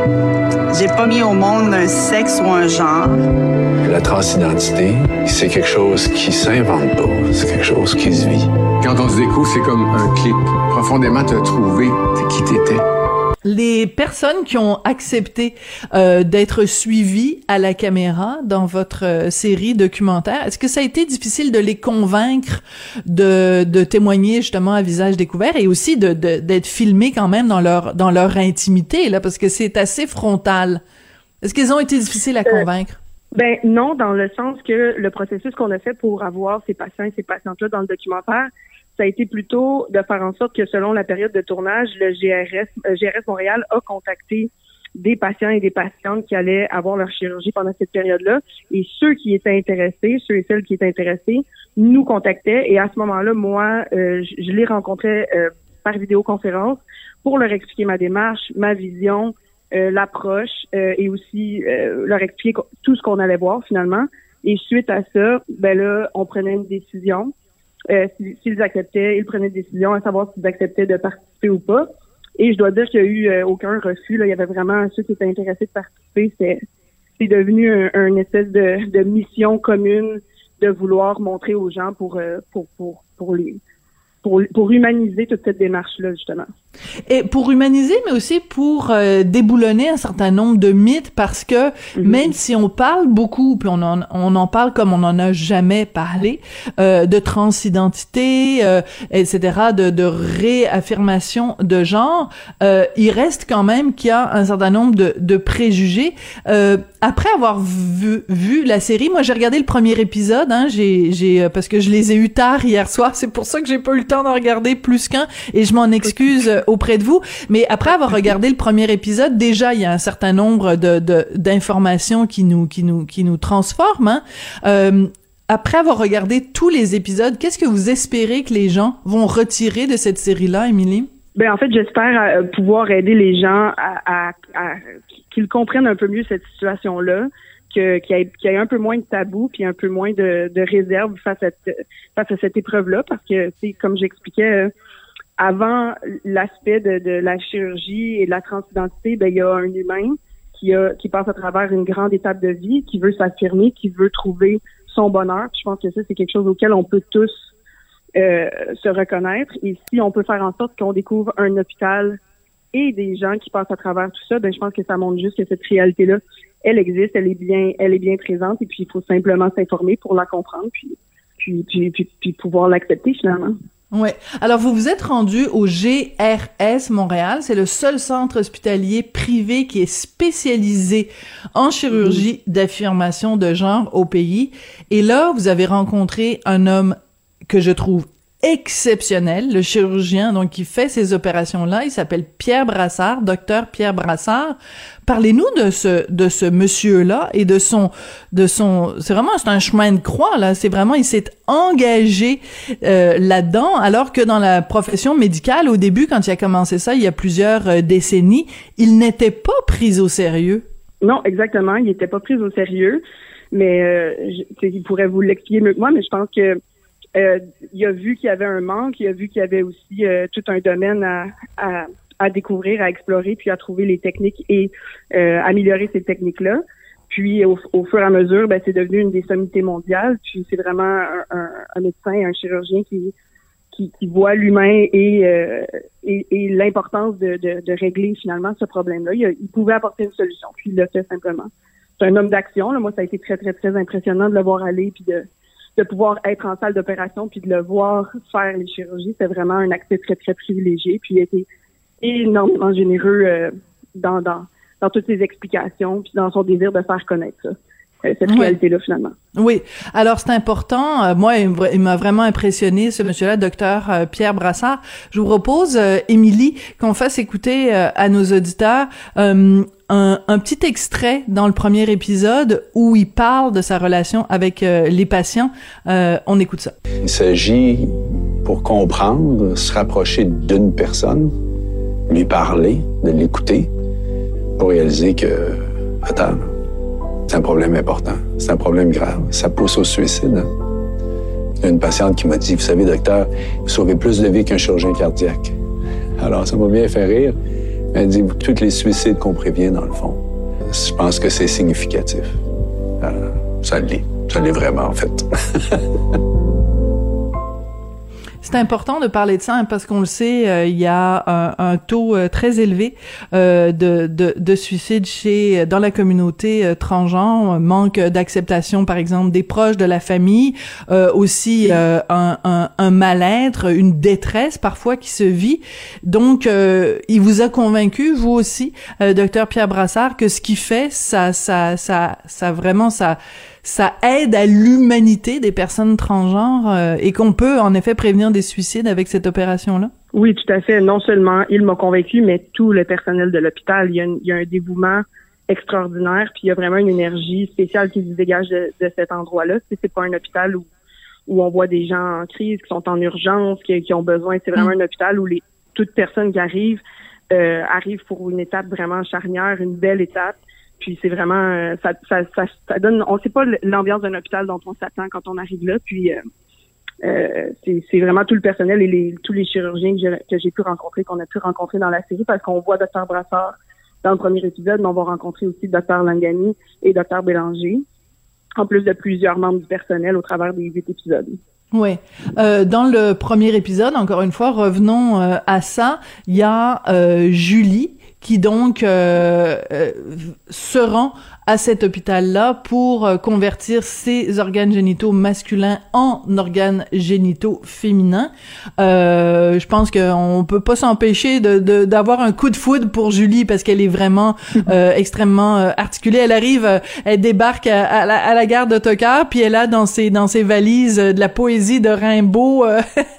Speaker 10: J'ai pas mis au monde un sexe ou un genre.
Speaker 11: La transidentité, c'est quelque chose qui s'invente pas. C'est quelque chose qui se vit.
Speaker 12: Quand on se découvre, c'est comme un clic. Profondément te trouver qui t'étais
Speaker 1: les personnes qui ont accepté euh, d'être suivies à la caméra dans votre euh, série documentaire, est-ce que ça a été difficile de les convaincre de, de témoigner justement à visage découvert et aussi de d'être filmés quand même dans leur dans leur intimité là parce que c'est assez frontal. Est-ce qu'ils ont été difficiles à euh, convaincre?
Speaker 9: Ben non, dans le sens que le processus qu'on a fait pour avoir ces patients et ces patientes-là dans le documentaire, ça a été plutôt de faire en sorte que selon la période de tournage, le GRS, euh, GRS Montréal a contacté des patients et des patientes qui allaient avoir leur chirurgie pendant cette période-là. Et ceux qui étaient intéressés, ceux et celles qui étaient intéressés, nous contactaient. Et à ce moment-là, moi, euh, je, les rencontrais euh, par vidéoconférence pour leur expliquer ma démarche, ma vision, l'approche et aussi leur expliquer tout ce qu'on allait voir finalement. Et suite à ça, ben là, on prenait une décision euh, s'ils acceptaient, ils prenaient une décision à savoir s'ils acceptaient de participer ou pas. Et je dois dire qu'il n'y a eu euh, aucun refus. Là. Il y avait vraiment ceux qui étaient intéressés de participer. C'est, devenu un, espèce de, de, mission commune de vouloir montrer aux gens pour, euh, pour, pour, pour les pour, pour humaniser toute cette démarche-là, justement.
Speaker 1: Et pour humaniser, mais aussi pour euh, déboulonner un certain nombre de mythes, parce que
Speaker 9: Mhm.
Speaker 1: même si on parle beaucoup, puis on en, on en parle comme on n'en a jamais parlé, euh, de transidentité, euh, etc., de, de réaffirmation de genre, euh, il reste quand même qu'il y a un certain nombre de, de préjugés. Euh, après avoir vu, vu la série, moi j'ai regardé le premier épisode, hein, j'ai, j'ai, euh, parce que je les ai eu tard hier soir, <laughs> c'est pour ça que j'ai pas eu le temps d'en regarder plus qu'un, et je m'en excuse euh, auprès de vous. Mais après avoir regardé le premier épisode, déjà il y a un certain nombre de, d'informations qui nous qui nous qui nous transforment. Hein. Euh, après avoir regardé tous les épisodes, qu'est-ce que vous espérez que les gens vont retirer de cette série-là, Émilie?
Speaker 9: Ben en fait, j'espère euh, pouvoir aider les gens à- qu'ils comprennent un peu mieux cette situation-là, qu'il y, ait- un peu moins de tabou puis un peu moins de, réserve face à cette, épreuve-là, parce que c'est comme j'expliquais euh, avant l'aspect de, la chirurgie et de la transidentité, ben il y a un humain qui passe à travers une grande étape de vie, qui veut s'affirmer, qui veut trouver son bonheur. Je pense que ça c'est quelque chose auquel on peut tous euh, se reconnaître. Et si on peut faire en sorte qu'on découvre un hôpital et des gens qui passent à travers tout ça, ben je pense que ça montre juste que cette réalité-là, elle existe, elle est bien, elle est bien présente. Et puis il faut simplement s'informer pour la comprendre, puis puis puis, puis, puis pouvoir l'accepter finalement.
Speaker 1: Ouais. Alors vous vous êtes rendu au GRS Montréal, c'est le seul centre hospitalier privé qui est spécialisé en chirurgie d'affirmation de genre au pays. Et là, vous avez rencontré un homme que je trouve exceptionnel, le chirurgien donc qui fait ces opérations-là, il s'appelle Pierre Brassard, docteur Pierre Brassard. Parlez-nous de ce de ce monsieur-là et de son de son c'est vraiment c'est un chemin de croix là, c'est vraiment il s'est engagé euh, là-dedans alors que dans la profession médicale au début quand il a commencé ça il y a plusieurs euh, décennies, il n'était pas pris au sérieux.
Speaker 9: Non, exactement. Il n'était pas pris au sérieux, mais euh, je- il pourrait vous l'expliquer mieux que moi, mais je pense que euh, il a vu qu'il y avait un manque, il a vu qu'il y avait aussi euh, tout un domaine à, à, à découvrir, à explorer, puis à trouver les techniques et euh, améliorer ces techniques-là. Puis au, au fur et à mesure, ben, c'est devenu une des sommités mondiales. Puis c'est vraiment un, un, médecin, un chirurgien qui qui, qui voit l'humain et, euh, et, et l'importance de, de, de régler finalement ce problème-là. Il, il pouvait apporter une solution, puis il l'a fait simplement. C'est un homme d'action. Moi, ça a été très, très, très impressionnant de le voir aller, puis de, de pouvoir être en salle d'opération, puis de le voir faire les chirurgies. C'est vraiment un accès très, très privilégié. Puis il a été énormément généreux euh, dans, dans, dans toutes ses explications, puis dans son désir de faire connaître ça, euh, cette
Speaker 1: Ouais.
Speaker 9: réalité-là finalement.
Speaker 1: Oui. Alors c'est important. Euh, moi, il m'a- vraiment impressionné ce monsieur-là, docteur euh, Pierre Brassard. Je vous propose, euh, Émilie, qu'on fasse écouter euh, à nos auditeurs euh, un, petit extrait dans le premier épisode où il parle de sa relation avec euh, les patients. Euh, on écoute ça.
Speaker 11: Il s'agit, pour comprendre, se rapprocher d'une personne, lui parler, de l'écouter, pour réaliser que, attends, c'est un problème important, c'est un problème grave, ça pousse au suicide. hein. Une patiente qui m'a dit, vous savez, docteur, vous sauvez plus de vies qu'un chirurgien cardiaque. Alors, ça m'a bien fait rire. Elle dit, tous les suicides qu'on prévient, dans le fond, je pense que c'est significatif. Euh, ça l'est. Ça l'est vraiment, en fait. <laughs>
Speaker 1: C'est important de parler de ça hein, parce qu'on le sait, euh, il y a un, taux euh, très élevé euh, de, de, de suicide chez dans la communauté euh, transgenre, manque d'acceptation par exemple des proches de la famille, euh, aussi euh, un, un, un mal-être, une détresse parfois qui se vit. Donc, euh, il vous a convaincu, vous aussi, euh, docteur Pierre Brassard, que ce qu'il fait, ça, ça, ça, ça vraiment, ça ça aide à l'humanité des personnes transgenres euh, et qu'on peut en effet prévenir des suicides avec cette opération-là?
Speaker 9: Oui, tout à fait. Non seulement il m'a convaincu, mais tout le personnel de l'hôpital. Il y a, une- il y a un dévouement extraordinaire, puis il y a vraiment une énergie spéciale qui se dégage de, de cet endroit-là. C'est, c'est pas un hôpital où, où on voit des gens en crise, qui sont en urgence, qui, qui ont besoin. C'est vraiment un hôpital où les toute personne qui arrive euh, arrive pour une étape vraiment charnière, une belle étape. Puis c'est vraiment euh, ça, donne on sait pas l'ambiance d'un hôpital dont on s'attend quand on arrive là. Puis euh, euh, c'est vraiment tout le personnel et les, tous les chirurgiens que j'ai, pu rencontrer, qu'on a pu rencontrer dans la série, parce qu'on voit Dr Brassard dans le premier épisode, mais on va rencontrer aussi Dr Langani et Dr Bélanger, en plus de plusieurs membres du personnel au travers des huit épisodes.
Speaker 1: Oui. Dans le premier épisode, encore une fois, revenons à ça. Il y a Julie qui donc euh, euh, se rend à cet hôpital-là pour euh, convertir ses organes génitaux masculins en organes génitaux féminins. Euh, je pense qu'on peut pas s'empêcher de d'avoir un coup de foudre pour Julie parce qu'elle est vraiment <laughs> euh, extrêmement euh, articulée. Elle arrive, euh, elle débarque à, à, la, à la, gare d'autocar, puis elle a dans ses dans ses valises de la poésie de Rimbaud.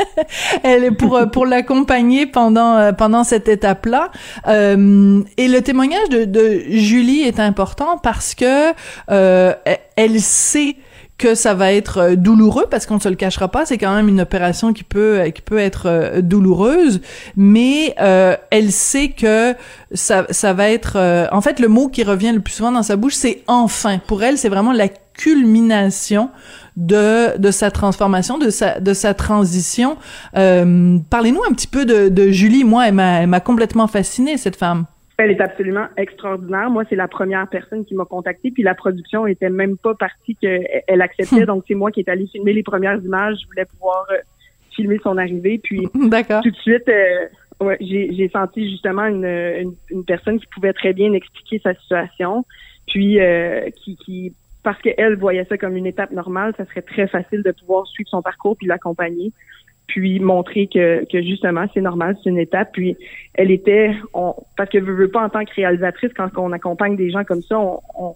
Speaker 1: <laughs> elle est pour pour l'accompagner pendant pendant cette étape-là. et le témoignage de, de Julie est important parce que euh, elle sait que ça va être euh, douloureux parce qu'on ne se le cachera pas, c'est quand même une opération qui peut qui peut être euh, douloureuse, mais euh, elle sait que ça ça va être euh, en fait le mot qui revient le plus souvent dans sa bouche, c'est enfin. Pour elle, c'est vraiment la culmination de de sa transformation, de sa de sa transition. Euh, Parlez-nous un petit peu de, de Julie. Moi, elle m'a elle m'a complètement fascinée cette femme.
Speaker 9: Elle est absolument extraordinaire. Moi, c'est la première personne qui m'a contactée, puis la production était même pas partie qu'elle acceptait. <laughs> Donc, c'est moi qui est allée filmer les premières images. Je voulais pouvoir euh, filmer son arrivée. Puis, <laughs> tout de suite, euh, ouais, j'ai senti justement une, une, une, personne qui pouvait très bien expliquer sa situation, puis euh, qui, qui parce qu'elle voyait ça comme une étape normale, ça serait très facile de pouvoir suivre son parcours puis l'accompagner puis montrer que, que justement c'est normal, c'est une étape. Puis elle était, on, parce que je veux pas en tant que réalisatrice, quand on accompagne des gens comme ça, on, on,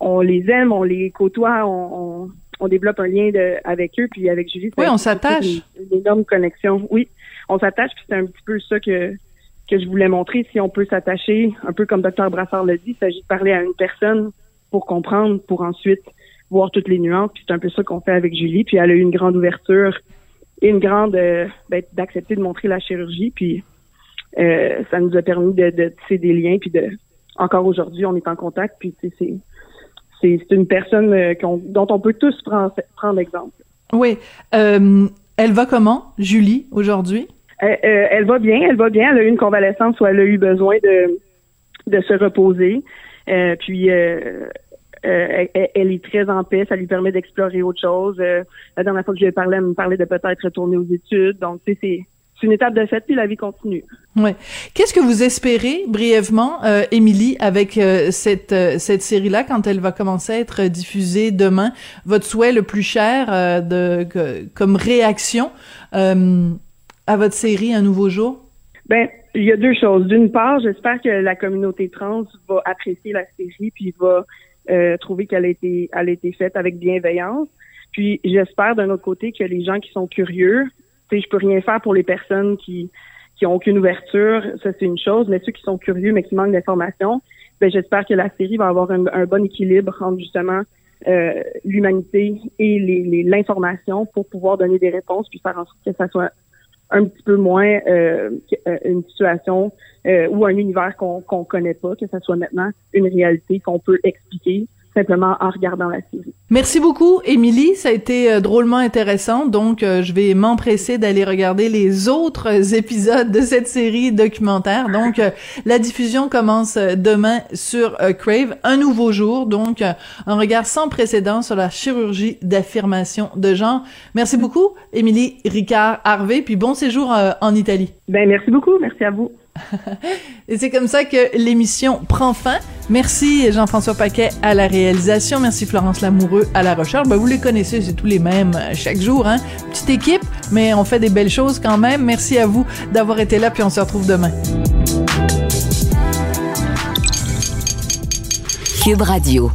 Speaker 9: on les aime, on les côtoie, on, on, on développe un lien de, avec eux. Puis avec Julie,
Speaker 1: oui, on s'attache.
Speaker 9: Une, une, énorme connexion. Oui, on s'attache. Puis c'est un petit peu ça que que je voulais montrer. Si on peut s'attacher, un peu comme Dr Brassard l'a dit, il s'agit de parler à une personne pour comprendre, pour ensuite voir toutes les nuances. Puis c'est un peu ça qu'on fait avec Julie. Puis elle a eu une grande ouverture une grande euh, ben, d'accepter de montrer la chirurgie. Puis euh, ça nous a permis de, de tisser des liens. Puis de encore aujourd'hui, on est en contact. Puis c'est c'est une personne euh, on, dont on peut tous prendre prendre exemple.
Speaker 1: Oui. Elle va comment, Julie, aujourd'hui?
Speaker 9: Elle va bien, elle va bien. Elle a eu une convalescence où elle a eu besoin de, de se reposer. puis euh, elle, elle, est très en paix, ça lui permet d'explorer autre chose. Euh, la dernière fois que je lui ai parlé, elle me parlait de peut-être retourner aux études. Donc, tu sais, c'est c'est une étape de fait, puis la vie continue.
Speaker 1: Ouais. Qu'est-ce que vous espérez brièvement, euh, Émilie, avec euh, cette euh, cette série-là quand elle va commencer à être diffusée demain? Votre souhait le plus cher euh, de que, comme réaction euh, à votre série Un nouveau jour?
Speaker 9: Ben, il y a deux choses. D'une part, j'espère que la communauté trans va apprécier la série, puis va euh, trouver qu'elle a été, elle a été faite avec bienveillance. Puis j'espère d'un autre côté que les gens qui sont curieux, tu sais, je peux rien faire pour les personnes qui qui ont aucune ouverture, ça c'est une chose, mais ceux qui sont curieux mais qui manquent d'informations, ben j'espère que la série va avoir un, bon équilibre entre justement euh, l'humanité et l'information pour pouvoir donner des réponses puis faire en sorte que ça soit un petit peu moins euh, une situation euh, ou un univers qu'on qu'on connaît pas, que ça soit maintenant une réalité qu'on peut expliquer simplement en regardant la série.
Speaker 1: Merci beaucoup, Émilie. Ça a été euh, drôlement intéressant. Donc, euh, je vais m'empresser d'aller regarder les autres <laughs> épisodes de cette série documentaire. Donc, euh, la diffusion commence demain sur Crave, un nouveau jour. Donc, un regard sans précédent sur la chirurgie d'affirmation de genre. Merci beaucoup, Émilie Ricard Harvey. Puis bon séjour en Italie.
Speaker 9: Ben, merci beaucoup. Merci à vous.
Speaker 1: Et c'est comme ça que l'émission prend fin. Merci Jean-François Paquet à la réalisation. Merci Florence Lamoureux à la recherche. Ben, vous les connaissez, c'est tous les mêmes chaque jour. Hein? Petite équipe, mais on fait des belles choses quand même. Merci à vous d'avoir été là, puis on se retrouve demain.
Speaker 3: Cube Radio.